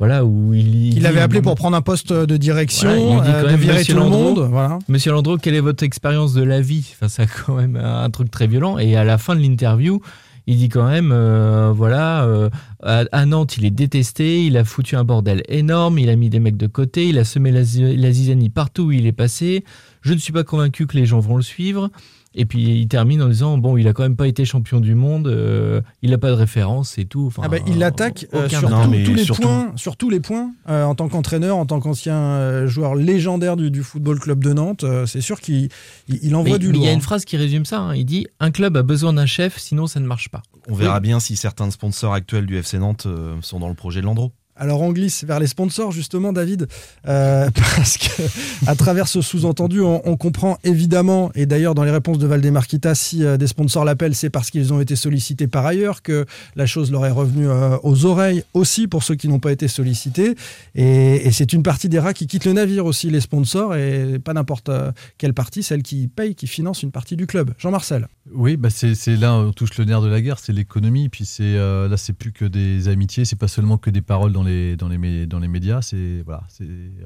Speaker 9: voilà, où il.
Speaker 5: Il l'avait appelé pour prendre un poste de direction,
Speaker 9: Voilà,
Speaker 5: euh, de
Speaker 9: même,
Speaker 5: virer
Speaker 9: Monsieur
Speaker 5: tout le
Speaker 9: Landreau,
Speaker 5: monde. Voilà.
Speaker 9: Monsieur Landreau, quelle est votre expérience de la vie? Enfin, C'est quand même un truc très violent. Et à la fin de l'interview, il dit quand même, euh, voilà, euh, à, Nantes, il est détesté, il a foutu un bordel énorme, il a mis des mecs de côté, il a semé la, la zizanie partout où il est passé. Je ne suis pas convaincu que les gens vont le suivre. Et puis il termine en disant bon, il a quand même pas été champion du monde, euh, il n'a pas de référence et tout. Enfin,
Speaker 5: Ah bah, il l'attaque euh, sur, tous les
Speaker 10: surtout-
Speaker 5: points, sur tous les points, euh, en tant qu'entraîneur, en tant qu'ancien euh, joueur légendaire du, du Football Club de Nantes. euh, c'est sûr qu'il il, il envoie
Speaker 9: Mais-
Speaker 5: du lourd.
Speaker 9: il y a
Speaker 5: hein.
Speaker 9: une phrase qui résume ça. hein. Il dit un club a besoin d'un chef, sinon ça ne marche pas.
Speaker 10: On verra bien si certains sponsors actuels du FC Nantes euh, sont dans le projet de Landreau.
Speaker 5: Alors on glisse vers les sponsors justement, David, euh, parce que à travers ce sous-entendu, on, comprend évidemment, et d'ailleurs dans les réponses de Valdemarquita, si euh, des sponsors l'appellent, c'est parce qu'ils ont été sollicités par ailleurs, que la chose leur est revenue euh, aux oreilles aussi pour ceux qui n'ont pas été sollicités. Et, c'est une partie des rats qui quittent le navire aussi, les sponsors, et pas n'importe quelle partie, celle qui paye, qui finance une partie du club. Jean-Marcel.
Speaker 6: Oui, bah c'est là on touche le nerf de la guerre, c'est l'économie. Puis là c'est plus que des amitiés, c'est pas seulement que des paroles dans les dans les mé- dans les médias. C'est voilà,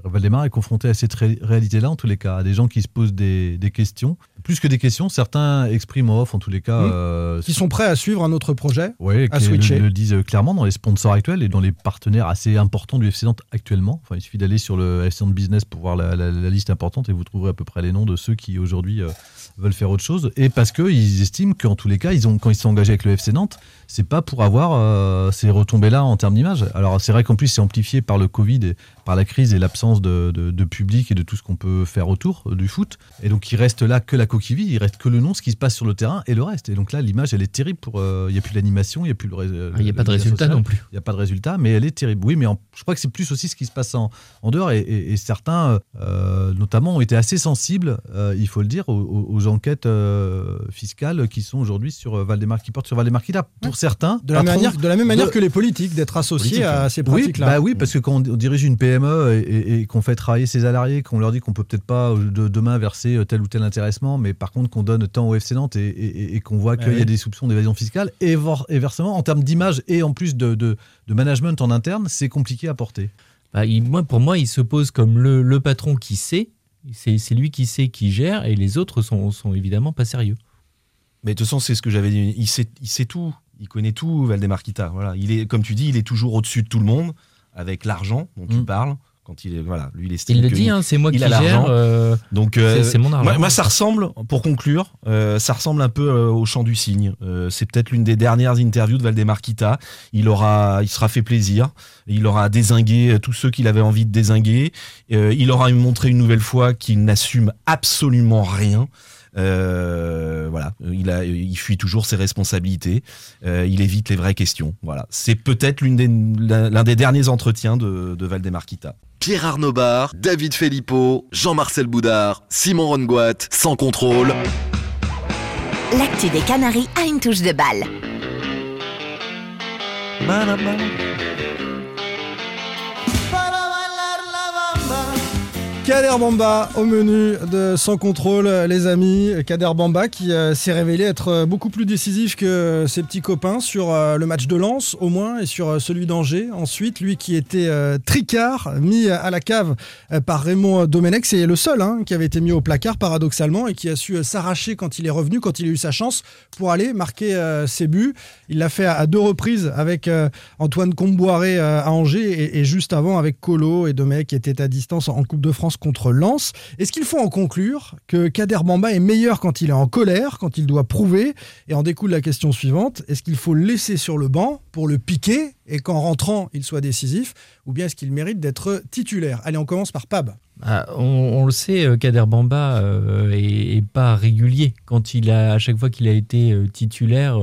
Speaker 6: Valdemar est confronté à cette ré- réalité-là en tous les cas, à des gens qui se posent des, des questions, plus que des questions. Certains expriment en off en tous les cas.
Speaker 5: Mmh.
Speaker 6: euh,
Speaker 5: Qui sont prêts à suivre un autre projet
Speaker 6: Ouais,
Speaker 5: à
Speaker 6: qui
Speaker 5: switcher.
Speaker 6: le, le disent clairement dans les sponsors actuels et dans les partenaires assez importants du FC Nantes actuellement. Enfin, il suffit d'aller sur le FC Nantes Business pour voir la, la- la liste importante et vous trouverez à peu près les noms de ceux qui aujourd'hui euh, veulent faire autre chose. Et parce qu'ils estiment qu'en tous les cas, ils ont, quand ils sont engagés avec le FC Nantes, c'est pas pour avoir euh, ces retombées-là en termes d'image. Alors c'est vrai qu'en plus c'est amplifié par le Covid et par la crise et l'absence de, de- de public et de tout ce qu'on peut faire autour euh, du foot. Et donc il reste là que la coquille vide, il reste que le nom, ce qui se passe sur le terrain et le reste. Et donc là l'image elle est terrible euh, Il n'y a plus d'animation, il n'y a plus le.
Speaker 9: Ah, Il n'y a pas de résultat
Speaker 6: social.
Speaker 9: non plus.
Speaker 6: Il n'y a pas de résultat, mais elle est terrible. Oui, mais en- je crois que c'est plus aussi ce qui se passe en, en dehors. Et, et- et certains, euh, notamment, ont été assez sensibles, euh, il faut le dire, aux, aux- aux enquêtes euh, fiscales qui sont aujourd'hui sur euh, Valdemar, qui portent sur Valdemar Kita. Pour certains,
Speaker 5: de la,
Speaker 6: patrons
Speaker 5: manière, de la même manière
Speaker 6: de-
Speaker 5: que les politiques, d'être associés
Speaker 6: politique,
Speaker 5: à ces
Speaker 6: oui,
Speaker 5: pratiques-là.
Speaker 6: bah oui, parce que quand on dirige une PME et, et- et qu'on fait travailler ses salariés, qu'on leur dit qu'on peut peut-être pas euh, de- demain verser tel ou tel intéressement, mais par contre qu'on donne tant au FC Nantes et, et- et qu'on voit qu'il y
Speaker 5: oui.
Speaker 6: a des soupçons d'évasion fiscale, et, vor- et versement, en termes d'image et en plus de, de- de management en interne, c'est compliqué à porter.
Speaker 9: Bah, il- moi, pour moi, il se pose comme le, le patron qui sait. C'est lui qui sait, qui gère, et les autres sont, sont évidemment pas sérieux.
Speaker 10: Mais de toute façon, c'est ce que j'avais dit. Il sait, il sait tout. Il connaît tout, Valdemar Kita. Voilà. Il est, comme tu dis, il est toujours au-dessus de tout le monde, avec l'argent dont tu
Speaker 6: Mm.
Speaker 10: parles. Quand il est, voilà, lui, il estime
Speaker 9: Il le dit, hein, c'est moi qui
Speaker 10: l'argent.
Speaker 9: euh,
Speaker 10: Donc, euh,
Speaker 9: c'est- mon argent.
Speaker 10: Moi, moi, ça ressemble, pour conclure, euh, ça ressemble un peu euh, au chant du cygne. Euh, c'est peut-être l'une des dernières interviews de Valdemar Kita. Il aura, il sera fait plaisir. Il aura désingué tous ceux qu'il avait envie de désinguer. Euh, il aura montré une nouvelle fois qu'il n'assume absolument rien. Euh, voilà, il a, il fuit toujours ses responsabilités. Euh, il évite les vraies questions. Voilà, c'est peut-être l'une des, l'un des derniers entretiens de, de Valdemar Kita.
Speaker 1: Pierre Arnaud Bar, David Filippo, Jean-Marcel Boudard, Simon Rongoat, sans contrôle.
Speaker 7: L'actu des Canaries a une touche de balle.
Speaker 5: Kader Bamba au menu de Sans Contrôle, les amis. Kader Bamba qui euh, s'est révélé être euh, beaucoup plus décisif que ses petits copains sur euh, le match de Lens, au moins, et sur celui d'Angers. Ensuite, lui qui était tricard, mis à la cave par Raymond Domenech, c'est le seul hein, qui avait été mis au placard, paradoxalement, et qui a su s'arracher quand il est revenu, quand il a eu sa chance, pour aller marquer ses buts. Il l'a fait à, deux reprises avec Antoine Comboiré à Angers, et, et juste avant avec Colo et Domenech qui étaient à distance en Coupe de France contre Lens. Est-ce qu'il faut en conclure que Kader Bamba est meilleur quand il est en colère, quand il doit prouver? Et en découle la question suivante est-ce qu'il faut le laisser sur le banc pour le piquer et qu'en rentrant il soit décisif? Ou bien est-ce qu'il mérite d'être titulaire? Allez, on commence par Pab.
Speaker 9: Ah, on, le sait, euh, Kader Bamba euh, est, pas régulier. Quand il a, à chaque fois qu'il a été euh, titulaire,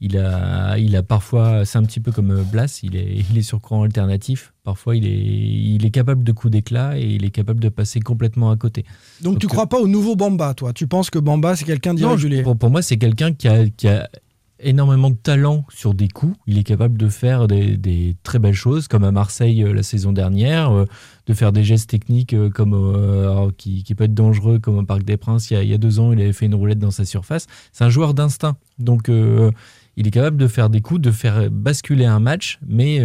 Speaker 9: il a, il a parfois, c'est un petit peu comme Blas, il est, il est sur courant alternatif. Parfois, il est, il est capable de coups d'éclat et il est capable de passer complètement à côté.
Speaker 5: Donc, tu crois pas au nouveau Bamba, toi? Tu penses que Bamba, c'est quelqu'un d'irrégulier?
Speaker 9: pour, pour moi, c'est quelqu'un qui a, qui a énormément de talent sur des coups. Il est capable de faire des, très belles choses, comme à Marseille euh, la saison dernière, euh, de faire des gestes techniques euh, comme qui, qui, peut être dangereux, comme au Parc des Princes. Il y, a, deux ans, il avait fait une roulette dans sa surface. C'est un joueur d'instinct. Donc, il est capable de faire des coups, de faire basculer un match, mais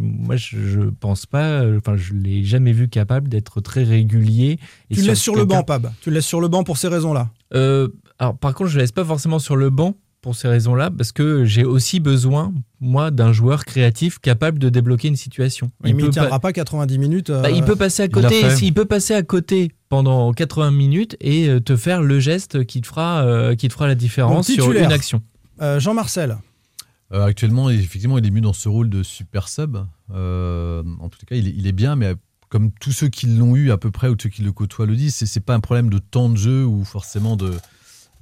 Speaker 9: moi, je, ne pense pas, enfin, je l'ai jamais vu capable d'être très régulier.
Speaker 5: tu le laisses sur le banc, Pab. Tu le laisses sur le banc pour ces raisons-là.
Speaker 9: alors, par contre, je le laisse pas forcément sur le banc pour ces raisons-là, parce que j'ai aussi besoin, moi, d'un joueur créatif capable de débloquer une situation.
Speaker 5: il ne tiendra pas 90 minutes.
Speaker 9: Bah, il peut passer à côté. Il, peut passer à côté pendant 80 minutes et euh, te faire le geste qui te fera, euh, qui te fera la différence sur une action.
Speaker 5: Euh, Jean-Marcel.
Speaker 6: actuellement, effectivement, il est mieux dans ce rôle de super sub. en tout cas, il est, il est bien, mais comme tous ceux qui l'ont eu à peu près ou ceux qui le côtoient le disent, c'est pas un problème de temps de jeu ou forcément de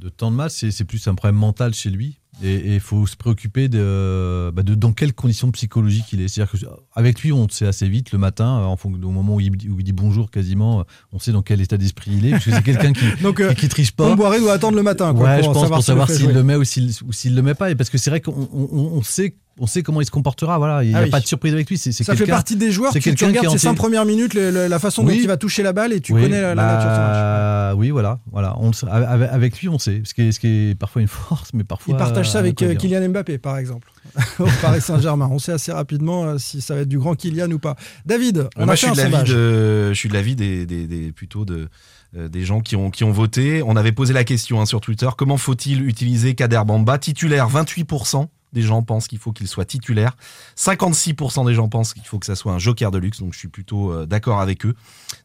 Speaker 6: de temps de match, c'est plus un problème mental chez lui. Et il faut se préoccuper de, bah, de, dans quelles conditions psychologiques il est. C'est-à-dire qu'avec lui, on sait assez vite le matin, en au moment où il, dit bonjour quasiment, on sait dans quel état d'esprit il est, parce que c'est quelqu'un qui,
Speaker 5: Donc,
Speaker 6: qui, triche pas.
Speaker 5: Boiré doit attendre le matin. Quoi,
Speaker 6: ouais,
Speaker 5: pour
Speaker 6: je pense
Speaker 5: savoir
Speaker 6: pour savoir s'il
Speaker 5: le,
Speaker 6: met ou s'il ne le met pas. Et parce que c'est vrai qu'on on, sait on sait comment il se comportera. Voilà, il n'y a ah pas de surprise avec lui. C'est,
Speaker 5: ça fait partie des joueurs. Tu, tu regardes ses cinq premières minutes, la façon dont il va toucher la balle et tu connais la, nature de son match.
Speaker 6: Bah, oui, voilà, voilà. On, avec, lui, on sait. Ce qui, est, ce qui est parfois une force, mais parfois.
Speaker 5: Il partage ça avec euh, Kylian Mbappé, par exemple, au Paris Saint-Germain. On sait assez rapidement euh, si ça va être du grand Kylian ou pas. David, on
Speaker 10: Moi,
Speaker 5: a
Speaker 10: je suis, de l'avis de, je suis de l'avis des, des, des, plutôt de euh, des gens qui ont, qui ont voté. On avait posé la question hein, sur Twitter comment faut-il utiliser Kader Bamba Titulaire 28% des gens pensent qu'il faut qu'il soit titulaire. 56% des gens pensent qu'il faut que ça soit un joker de luxe, donc je suis plutôt euh, d'accord avec eux.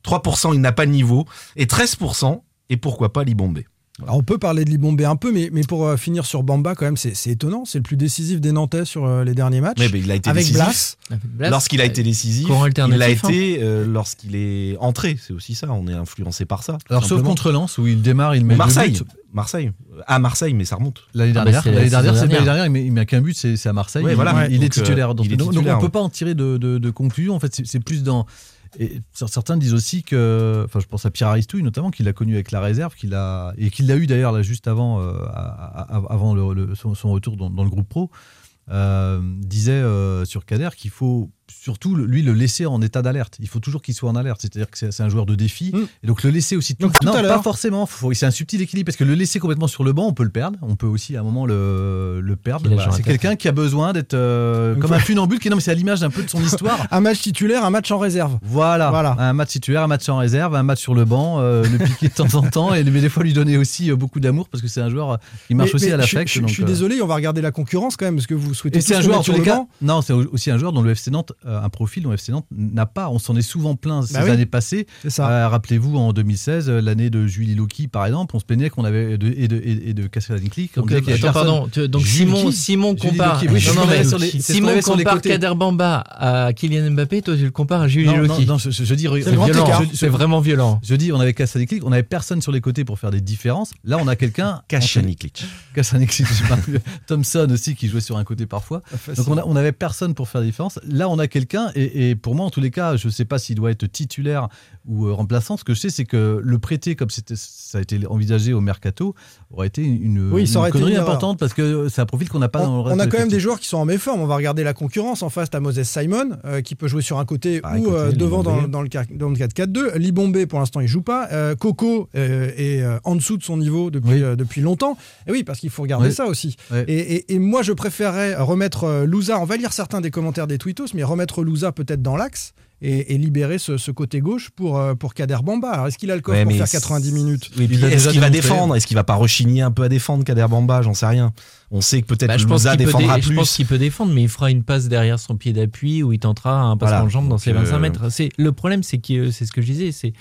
Speaker 10: 3% il n'a pas de niveau. Et 13%, et pourquoi pas Libombé
Speaker 5: on peut parler de Libombé un peu, mais, mais pour euh, finir sur Bamba, quand même, c'est étonnant. C'est le plus décisif des Nantais sur euh, les derniers matchs.
Speaker 10: Mais, il a été avec décisif. Lorsqu'il a été décisif, il l'a été hein. lorsqu'il est entré. C'est aussi ça. On est influencé par ça.
Speaker 6: Alors, sauf contre Lens, où il démarre, il met
Speaker 10: Marseille. Marseille. À Marseille, mais ça remonte.
Speaker 6: L'année ah, dernière, l'année dernière, dernière, il met, qu'un but, c'est à Marseille.
Speaker 10: voilà.
Speaker 6: il, est titulaire. donc, on ne peut pas en tirer de, de conclusion. En fait, c'est plus dans et certains disent aussi que, enfin, je pense à Pierre Aristouille notamment, qu'il a connu avec la réserve, qu'il a et qu'il l'a eu d'ailleurs là juste avant, euh, avant son, retour dans, le groupe pro, euh, disait euh, sur Kader qu'il faut surtout lui le laisser en état d'alerte. Il faut toujours qu'il soit en alerte. C'est-à-dire que c'est un joueur de défi. Mm. Et donc le laisser aussi
Speaker 5: tout,
Speaker 6: non, pas forcément. C'est un subtil équilibre parce que le laisser complètement sur le banc, on peut le perdre. On peut aussi à un moment le, le perdre. c'est quelqu'un qui a besoin d'être euh, comme un funambule qui non mais c'est à l'image d'un peu de son histoire.
Speaker 5: un match titulaire, un match en réserve.
Speaker 6: Voilà. voilà. Un match titulaire, un match en réserve, un match sur le banc, euh, le piquer de temps en temps et des fois lui donner aussi euh, beaucoup d'amour parce que c'est un joueur qui marche aussi à l'affect.
Speaker 5: Je, je, suis désolé, on va regarder la concurrence quand même parce que vous souhaitez.
Speaker 6: c'est un joueur sur le banc. Non, c'est aussi un joueur dont le FC Nantes un profil dont FC n'a pas. On s'en est souvent plaint ces bah années passées. Euh, rappelez-vous, en 2016, euh, l'année de Julie Loki, par exemple, on se plaignait qu'on avait de, et de, et de
Speaker 9: Donc, euh, pardon, donc Simon, Simon compare, Simon compare Kader Bamba à Kylian Mbappé, toi tu le compares à Julie Loki.
Speaker 6: Non, je, dis,
Speaker 9: c'est vraiment violent.
Speaker 6: Je dis, on avait Kasaniklik, on avait personne sur les côtés pour faire des différences. Là, on a quelqu'un.
Speaker 10: Kasaniklik.
Speaker 6: Kasaniklik, Thompson aussi qui jouait sur un côté parfois. Donc on, on avait personne pour faire des différences. Là, on a quelqu'un et pour moi, en tous les cas, je ne sais pas s'il doit être titulaire ou euh, remplaçant. Ce que je sais, c'est que le prêter, comme ça a été envisagé au mercato, aurait été une, oui, connerie importante parce que c'est un profil qu'on n'a pas
Speaker 5: on,
Speaker 6: dans le reste
Speaker 5: On a quand même des joueurs qui sont en méforme. On va regarder la concurrence. En face, à Moses Simon, euh, qui peut jouer sur un côté ah, ou euh, devant dans, le, dans le 4-4-2. Libombé, pour l'instant, il joue pas. Coco est en dessous de son niveau depuis, depuis longtemps. Et oui, parce qu'il faut regarder ça aussi. Et, et, moi, je préférerais remettre Louza. On va lire certains des commentaires des tweetos, mais remettre Louza peut-être dans l'axe et, et libérer ce, ce côté gauche pour, euh, pour Kader Bamba. Alors, est-ce qu'il a le coffre
Speaker 10: Ouais,
Speaker 5: pour faire
Speaker 10: c'est-
Speaker 5: 90 minutes
Speaker 10: Oui, puis est-ce qu'il va défendre? Est-ce qu'il va pas rechigner un peu à défendre Kader Bamba? J'en sais rien. On sait que peut-être
Speaker 9: Bah, je pense
Speaker 10: Louza
Speaker 9: qu'il peut,
Speaker 10: défendra
Speaker 9: dé- je
Speaker 10: plus.
Speaker 9: pense qu'il peut défendre, mais il fera une passe derrière son pied d'appui où il tentera un passe
Speaker 10: Voilà.
Speaker 9: en jambe dans ses 25
Speaker 10: euh,
Speaker 9: mètres. C'est le problème, c'est que c'est ce que je disais, c'est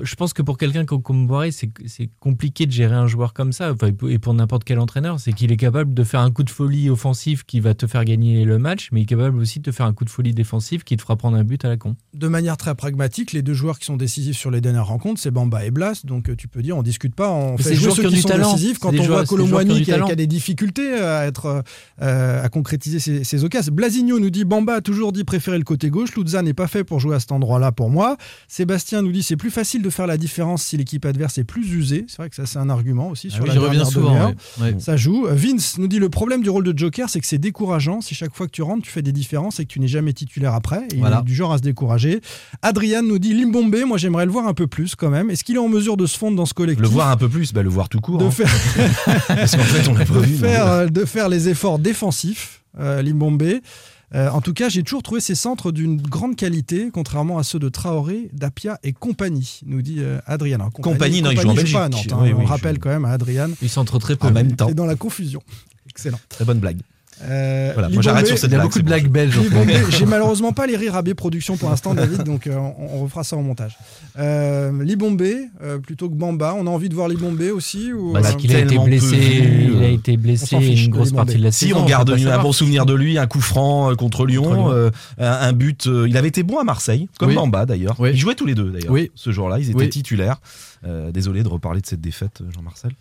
Speaker 9: je pense que pour quelqu'un comme Comboiré, c'est compliqué de gérer un joueur comme ça, enfin, et pour n'importe quel entraîneur, c'est qu'il est capable de faire un coup de folie offensif qui va te faire gagner le match, mais il est capable aussi de te faire un coup de folie défensif qui te fera prendre un but à la con.
Speaker 5: De manière très pragmatique, les deux joueurs qui sont décisifs sur les dernières rencontres, c'est Bamba et Blas. Donc euh, tu peux dire, on discute pas, on
Speaker 9: Mais
Speaker 5: fait jouer ceux
Speaker 9: qui
Speaker 5: qui
Speaker 9: du
Speaker 5: sont
Speaker 9: talent.
Speaker 5: décisifs. Quand on
Speaker 9: joueurs-
Speaker 5: voit Colomboigny qui, a- des difficultés à être euh, à concrétiser ses, ses occasions. Blasigno nous dit Bamba a toujours dit préférer le côté gauche. Luzza n'est pas fait pour jouer à cet endroit-là pour moi. Sébastien nous dit c'est plus facile de faire la différence si l'équipe adverse est plus usée. C'est vrai que ça c'est un argument aussi
Speaker 6: Ah
Speaker 5: sur
Speaker 6: oui,
Speaker 5: la
Speaker 6: reviens souvent,
Speaker 5: demi-heure.
Speaker 6: ouais. Ouais.
Speaker 5: Ça joue. Vince nous dit le problème du rôle de Joker, c'est que c'est décourageant. Si chaque fois que tu rentres, tu fais des différences et que tu n'es jamais titulaire après. Et
Speaker 6: Voilà.
Speaker 5: Il est du genre à se décourager. Adrian nous dit Limbombe, moi j'aimerais le voir un peu plus quand même. Est-ce qu'il est en mesure de se fondre dans ce collectif?
Speaker 10: Le voir un peu plus, bah, le voir tout court.
Speaker 5: de
Speaker 10: hein.
Speaker 5: faire,
Speaker 10: Parce qu'en fait, on l'a pas
Speaker 5: de, faire,
Speaker 10: euh,
Speaker 5: euh, de faire les efforts défensifs, euh, Limbombe. Euh, en tout cas, j'ai toujours trouvé ces centres d'une grande qualité, contrairement à ceux de Traoré, Dapia et compagnie, nous dit euh, Adrien. Alors,
Speaker 10: Compagnie, non, il joue en
Speaker 5: joue pas à
Speaker 10: Belgique.
Speaker 5: Nantes, hein.
Speaker 10: Oui,
Speaker 5: on
Speaker 10: oui,
Speaker 5: rappelle
Speaker 10: joue.
Speaker 5: quand même à Adrien.
Speaker 9: Il s'entre très peu.
Speaker 10: En même temps.
Speaker 5: C'est dans la confusion. Excellent.
Speaker 10: Très bonne blague.
Speaker 5: Euh,
Speaker 10: Voilà, moi j'arrête sur cette
Speaker 6: Il y a
Speaker 10: blague.
Speaker 6: beaucoup de blagues belges. en fait.
Speaker 5: Limbombe, J'ai malheureusement pas les rires AB Productions pour l'instant, David, donc euh, on, on refera ça en montage. Euh, Libombe, euh, plutôt que Bamba, on a envie de voir Libombe aussi ou,
Speaker 9: Parce
Speaker 5: euh,
Speaker 9: qu'il a été blessé, il a été
Speaker 5: on
Speaker 9: blessé une grosse partie de la
Speaker 10: Si
Speaker 9: saison.
Speaker 10: on
Speaker 9: va
Speaker 10: garde un bon souvenir de lui, un coup franc contre Lyon,
Speaker 9: Contre Lyon.
Speaker 10: euh, un, un but. euh, il avait été bon à Marseille, comme
Speaker 6: Oui.
Speaker 10: Bamba d'ailleurs.
Speaker 6: Oui.
Speaker 10: Ils jouaient tous les deux d'ailleurs.
Speaker 6: Oui.
Speaker 10: Ce jour-là, ils étaient
Speaker 6: Oui.
Speaker 10: titulaires. Euh, désolé de reparler de cette défaite, Jean-Marcel.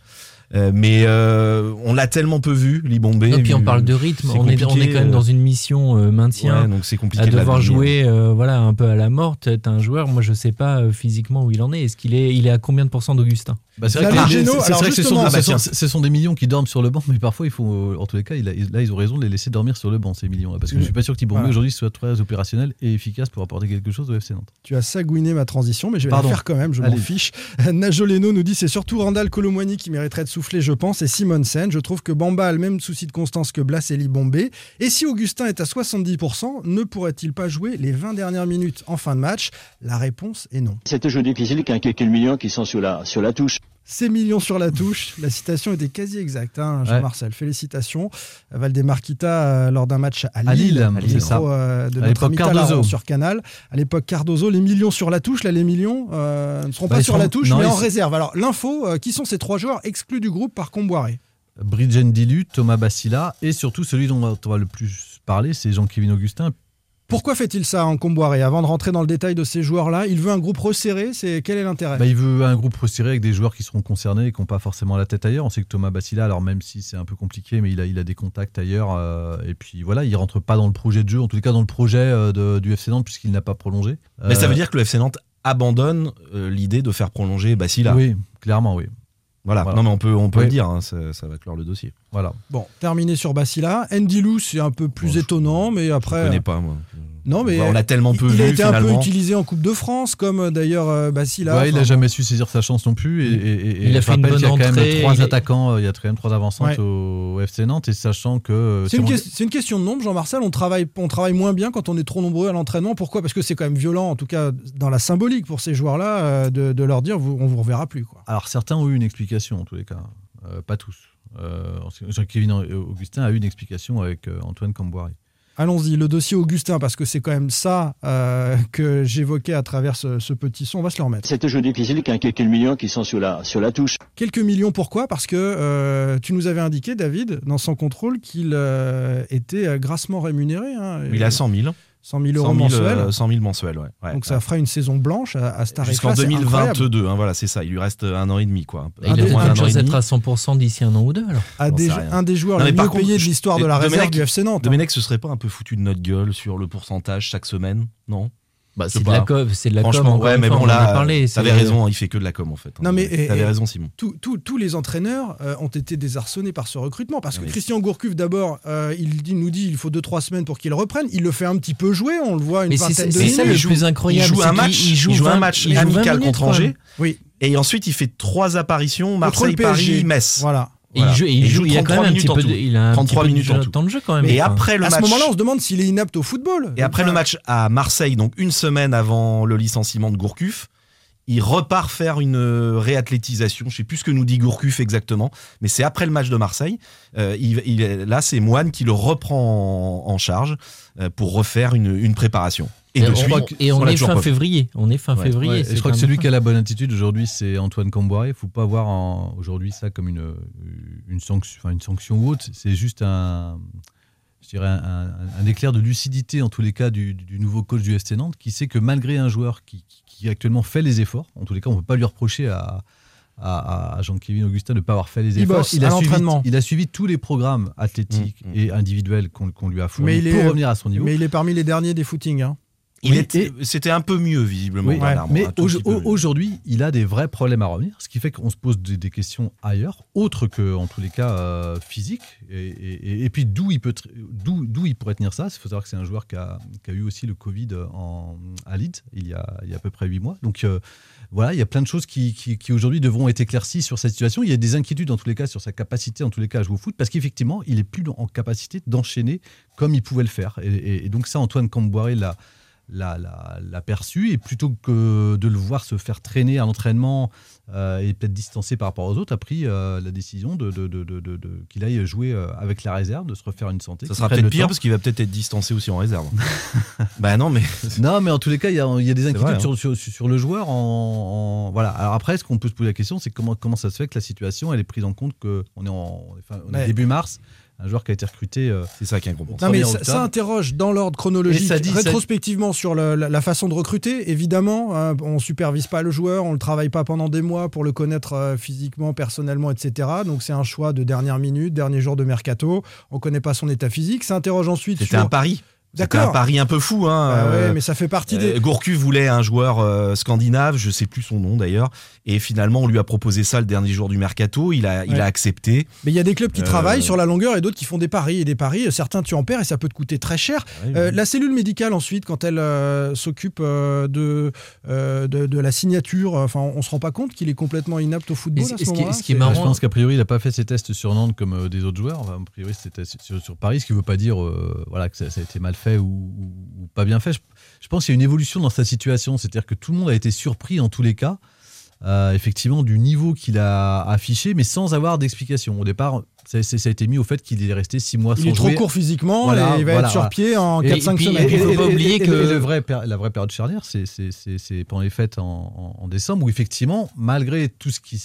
Speaker 10: Euh, mais euh, on l'a tellement peu vu, Libombe.
Speaker 9: Et puis on parle de rythme, on est, on est
Speaker 10: compliqué,
Speaker 9: quand même
Speaker 10: euh,
Speaker 9: dans une mission euh, maintien.
Speaker 10: ouais, donc c'est compliqué
Speaker 9: à
Speaker 10: de
Speaker 9: devoir jouer voilà un peu à la mort t'es un joueur moi je sais pas physiquement où il en est est-ce qu'il est il est à combien de pourcents d'Augustin?
Speaker 6: Bah, c'est vrai que,
Speaker 5: les alors
Speaker 6: vrai que ce sont,
Speaker 5: justement-
Speaker 6: ce sont-
Speaker 10: tiens.
Speaker 6: ce sont des millions qui dorment sur le banc, mais parfois, il faut, euh, en tous les cas, il a- là, ils ont raison de les laisser dormir sur le banc, ces millions. Parce que je suis pas sûr qu'ils
Speaker 5: Voilà.
Speaker 6: aujourd'hui soit très opérationnel et efficace pour apporter quelque chose au FC Nantes.
Speaker 5: Tu as sagouiné ma transition, mais je vais
Speaker 6: Pardon.
Speaker 5: la faire quand même, je m'en fiche. Najoleno nous dit c'est surtout Randall Colomwani qui mériterait de souffler, je pense, et Simonsen. Je trouve que Bamba a le même souci de constance que Blas et Libombe. Et si Augustin est à 70%, ne pourrait-il pas jouer les 20 dernières minutes en fin de match? La réponse est non.
Speaker 8: C'est toujours difficile a quelques millions qui sont sur la, sur la touche.
Speaker 5: Ces millions sur la touche, la citation était quasi exacte, hein, Jean-Marcel. Félicitations. Valdemar Kita, euh, lors d'un match à Lille,
Speaker 6: À Lille, c'est
Speaker 5: micro,
Speaker 6: ça.
Speaker 5: euh, de
Speaker 6: À
Speaker 5: notre ami
Speaker 6: Cardozo.
Speaker 5: sur Canal. À l'époque, Cardozo, les millions sur la touche. Là, les millions euh, ne seront
Speaker 6: Bah,
Speaker 5: pas sur la touche,
Speaker 6: non,
Speaker 5: mais en réserve. Alors, l'info, euh, qui sont ces trois joueurs exclus du groupe par Comboiré
Speaker 6: Bridgen Dilu, Thomas Bassila et surtout celui dont on va le plus parler, c'est Jean-Kévin Augustin.
Speaker 5: Pourquoi fait-il ça en Comboiré Avant de rentrer dans le détail de ces joueurs-là, il veut un groupe resserré. C'est Quel est l'intérêt?
Speaker 6: Bah, il veut un groupe resserré avec des joueurs qui seront concernés et qui n'ont pas forcément la tête ailleurs. On sait que Thomas Bassila, alors même si c'est un peu compliqué, mais il a, il a des contacts ailleurs. euh, et puis voilà, il rentre pas dans le projet de jeu, en tout cas dans le projet euh, de- du FC Nantes, puisqu'il n'a pas prolongé.
Speaker 10: Mais ça
Speaker 6: Euh,
Speaker 10: veut dire que le FC Nantes abandonne euh, l'idée de faire prolonger Bassila.
Speaker 6: Oui, clairement, oui.
Speaker 10: Voilà.
Speaker 6: Voilà.
Speaker 10: Non, mais on peut, on peut
Speaker 6: Oui.
Speaker 10: le dire, hein, ça, ça va clore le dossier.
Speaker 6: Voilà.
Speaker 5: Bon, terminé sur Bassila. Ndilou, c'est un peu plus
Speaker 10: Bon, je-
Speaker 5: étonnant, mais
Speaker 10: Je
Speaker 5: après.
Speaker 10: connais pas, moi.
Speaker 5: Non, mais
Speaker 10: on l'a tellement peu
Speaker 5: il
Speaker 10: vu
Speaker 5: a été un peu utilisé en Coupe de France, comme euh, d'ailleurs euh, Bassila.
Speaker 6: Ouais, il n'a jamais su saisir sa chance non plus. Et, et- et-
Speaker 9: Il a fait une bonne
Speaker 6: qu'il y a quand
Speaker 9: entrée,
Speaker 6: même trois
Speaker 9: il
Speaker 6: attaquants, euh, il y a quand même trois avancantes
Speaker 5: Ouais.
Speaker 6: au FC Nantes, et sachant que. euh,
Speaker 5: C'est
Speaker 6: si
Speaker 5: une,
Speaker 6: on-
Speaker 5: question de nombre, Jean-Marcel. On travaille, on travaille moins bien quand on est trop nombreux à l'entraînement. Pourquoi? Parce que c'est quand même violent, en tout cas dans la symbolique pour ces joueurs-là, euh, de, de leur dire vous, on vous reverra plus. Quoi.
Speaker 6: Alors certains ont eu une explication en tous les cas, Euh, pas tous. Euh, Jean-Kévin Augustin a eu une explication avec euh, Antoine Camboire.
Speaker 5: Allons-y, le dossier Augustin, parce que c'est quand même ça euh, que j'évoquais à travers ce, ce petit son. On va se le remettre.
Speaker 8: C'est toujours difficile quand il y a quelques millions qui sont sur la, sur la touche.
Speaker 5: Quelques millions, pourquoi? Parce que euh, tu nous avais indiqué, David, dans son contrôle, qu'il euh, était grassement rémunéré. hein.
Speaker 10: Il a 100 000.
Speaker 5: 100 000 euros
Speaker 10: 100 000,
Speaker 5: mensuels.
Speaker 10: euh, 100 000 mensuels, ouais. Ouais,
Speaker 5: Donc
Speaker 10: ouais.
Speaker 5: ça fera une saison blanche à, à tarif
Speaker 10: Jusqu'en 2022, hein, voilà, c'est ça. Il lui reste un an et demi, quoi.
Speaker 9: Il a
Speaker 10: moins an et
Speaker 9: à 100% d'ici un an ou deux alors
Speaker 5: À des- un des joueurs
Speaker 10: Non,
Speaker 5: les mieux payés de l'histoire de la réserve
Speaker 10: Domenech-
Speaker 5: du FC Nantes. hein.
Speaker 10: Domenech, ce serait pas un peu foutu de notre gueule sur le pourcentage chaque semaine Non?
Speaker 9: Bah, c'est de la com c'est de la com
Speaker 10: Franchement,
Speaker 9: encore
Speaker 10: ouais, mais bon, là,
Speaker 9: parlé, c'est-
Speaker 10: t'avais raison, il fait que de la com, en fait.
Speaker 5: Non, mais- et-
Speaker 10: T'avais
Speaker 5: et-
Speaker 10: raison, Simon.
Speaker 5: Tous- tous- tous les entraîneurs euh, ont été désarçonnés par ce recrutement parce que
Speaker 10: Oui.
Speaker 5: Christian Gourcuff d'abord euh, il dit- nous dit il faut 2-3 semaines pour qu'il reprenne il le fait un petit peu jouer on le voit une
Speaker 9: mais c'est
Speaker 5: vingtaine
Speaker 9: c'est
Speaker 5: de
Speaker 9: ça
Speaker 5: minutes.
Speaker 9: le
Speaker 10: joue-
Speaker 9: plus incroyable
Speaker 10: il joue
Speaker 9: c'est
Speaker 10: un match, il joue un
Speaker 9: 20
Speaker 10: match
Speaker 9: il joue 20
Speaker 10: amical
Speaker 9: minutes,
Speaker 10: contre. Angers.
Speaker 5: oui
Speaker 10: Et ensuite, il fait trois apparitions
Speaker 5: le
Speaker 10: Marseille, Paris. Metz.
Speaker 5: voilà
Speaker 9: Il joue, et il joue, il y a quand même un petit peu de, il a un
Speaker 10: 33
Speaker 9: petit peu
Speaker 10: minutes
Speaker 9: de
Speaker 10: en tout.
Speaker 9: temps de jeu quand même.
Speaker 10: Et
Speaker 9: Enfin,
Speaker 10: après le
Speaker 5: à
Speaker 10: match,
Speaker 5: ce moment-là, on se demande s'il est inapte au football.
Speaker 10: et après le match à Marseille, donc une semaine avant le licenciement de Gourcuff, il repart faire une euh, réathlétisation. Je sais plus ce que nous dit Gourcuff exactement, mais c'est après le match de Marseille. Euh, il, il est- là, c'est Moine qui le reprend en, en charge euh, pour refaire une, une préparation. Et,
Speaker 9: Et on- et est fin février. On est fin
Speaker 6: Ouais,
Speaker 9: février.
Speaker 6: ouais, et je crois que celui qui a la bonne attitude aujourd'hui, c'est Antoine Camboire. Il faut pas voir aujourd'hui ça comme une, une, sanction, enfin, une sanction ou autre. C'est juste un, je dirais un, un- un éclair de lucidité, en tous les cas, du, du nouveau coach du ST Nantes, qui sait que malgré un joueur qui, qui- qui actuellement fait les efforts, en tous les cas, on ne peut pas lui reprocher à, à, à Jean-Kévin Augustin de ne pas avoir fait les
Speaker 5: Il
Speaker 6: efforts.
Speaker 5: bosse
Speaker 6: il,
Speaker 5: à
Speaker 6: a suivi,
Speaker 5: l'entraînement.
Speaker 6: il a suivi tous les programmes athlétiques
Speaker 10: Mm, mm.
Speaker 6: et individuels qu'on lui a fournis
Speaker 5: il
Speaker 6: pour
Speaker 5: est-
Speaker 6: revenir à son niveau.
Speaker 5: Mais il est parmi les derniers des footings. hein.
Speaker 10: Était- C'était un peu mieux, visiblement.
Speaker 6: Oui,
Speaker 10: Bernard,
Speaker 6: mais aujourd'hui, il a des vrais problèmes à revenir, ce qui fait qu'on se pose des, des questions ailleurs, autres que, en tous les cas, euh, physiques. Et, et- et puis, d'où il, peut d'où, d'où il pourrait tenir ça? Il faut savoir que c'est un joueur qui a, qui a eu aussi le Covid en, à Leeds il y, a, il y a à peu près huit mois. Donc, euh, voilà, il y a plein de choses qui, qui, qui aujourd'hui devront être éclaircies sur cette situation. Il y a des inquiétudes, en tous les cas, sur sa capacité, en tous les cas, à jouer au foot, parce qu'effectivement, il est plus en capacité d'enchaîner comme il pouvait le faire. Et, donc, ça, Antoine Camboiré l'a l'a, l'a- l'a perçu et plutôt que de le voir se faire traîner à l'entraînement euh, et peut-être distancé par rapport aux autres, a pris euh, la décision de, de- de- de- qu'il aille jouer euh, avec la réserve, de se refaire une santé.
Speaker 10: Ça sera peut-être pire
Speaker 6: temps.
Speaker 10: parce qu'il va peut-être être distancé aussi en réserve. bah non, mais
Speaker 6: Non, mais en tous les cas, il y a, il y a des inquiétudes
Speaker 10: vrai, hein.
Speaker 6: sur, sur- sur le joueur. En, en- voilà. Alors après, ce qu'on peut se poser la question, c'est comment, comment ça se fait que la situation, elle est prise en compte qu'on est en on est
Speaker 5: Ouais.
Speaker 6: début mars, un joueur qui a été recruté. euh,
Speaker 10: c'est ça qui est incompréhensible.
Speaker 5: Non, mais ça, interroge dans l'ordre chronologique,
Speaker 6: ça dit- ça-
Speaker 5: rétrospectivement sur la, la façon de recruter. Évidemment, hein, on supervise pas le joueur, on le travaille pas pendant des mois pour le connaître euh, physiquement, personnellement, etc. Donc c'est un choix de dernière minute, dernier jour de mercato. On connaît pas son état physique. Ça interroge ensuite
Speaker 10: C'était
Speaker 5: sur.
Speaker 10: un pari. C'était
Speaker 5: D'accord.
Speaker 10: un pari un peu fou. Hein,
Speaker 5: Ah ouais,
Speaker 10: euh,
Speaker 5: mais ça fait partie des.
Speaker 10: Euh, Gourcuff voulait un joueur euh, scandinave, je sais plus son nom d'ailleurs, et finalement on lui a proposé ça le dernier jour du mercato, il a, il a accepté.
Speaker 5: Mais il y a des clubs qui
Speaker 10: Euh,
Speaker 5: travaillent sur la longueur et d'autres qui font des paris. Et des paris, certains tu en perds et ça peut te coûter très cher.
Speaker 10: Ouais,
Speaker 5: Euh,
Speaker 10: ouais.
Speaker 5: la cellule médicale ensuite, quand elle euh, s'occupe euh, de, euh, de, de la signature, enfin, on, on se rend pas compte qu'il est complètement inapte au football
Speaker 9: Et
Speaker 5: à
Speaker 9: ce- qui ce qui est
Speaker 5: C'est-
Speaker 9: marrant-
Speaker 6: Je pense qu'a priori, il n'a pas fait ses tests sur Nantes comme euh, des autres joueurs. Enfin, a priori, c'était sur, sur Paris, ce qui ne veut pas dire euh, voilà, que ça, ça a été mal fait ou, ou- ou pas bien fait. Je, je pense qu'il y a une évolution dans sa situation. C'est-à-dire que tout le monde a été surpris en tous les cas, euh, effectivement, du niveau qu'il a affiché, mais sans avoir d'explication. Au départ, ça, ça- ça a été mis au fait qu'il est resté six mois
Speaker 5: Il
Speaker 6: sans
Speaker 5: est trop
Speaker 6: jouer.
Speaker 5: court physiquement
Speaker 6: Voilà,
Speaker 5: et il va
Speaker 6: voilà,
Speaker 5: être sur
Speaker 6: voilà.
Speaker 5: pied en
Speaker 6: Et-
Speaker 5: 4-5
Speaker 9: et puis-
Speaker 5: semaines.
Speaker 9: et puis- faut pas oublier
Speaker 6: et-
Speaker 9: que-
Speaker 6: et le vrai péri- la vraie période charnière, c'est- pendant les fêtes en, en- en décembre, où effectivement, malgré tout ce qui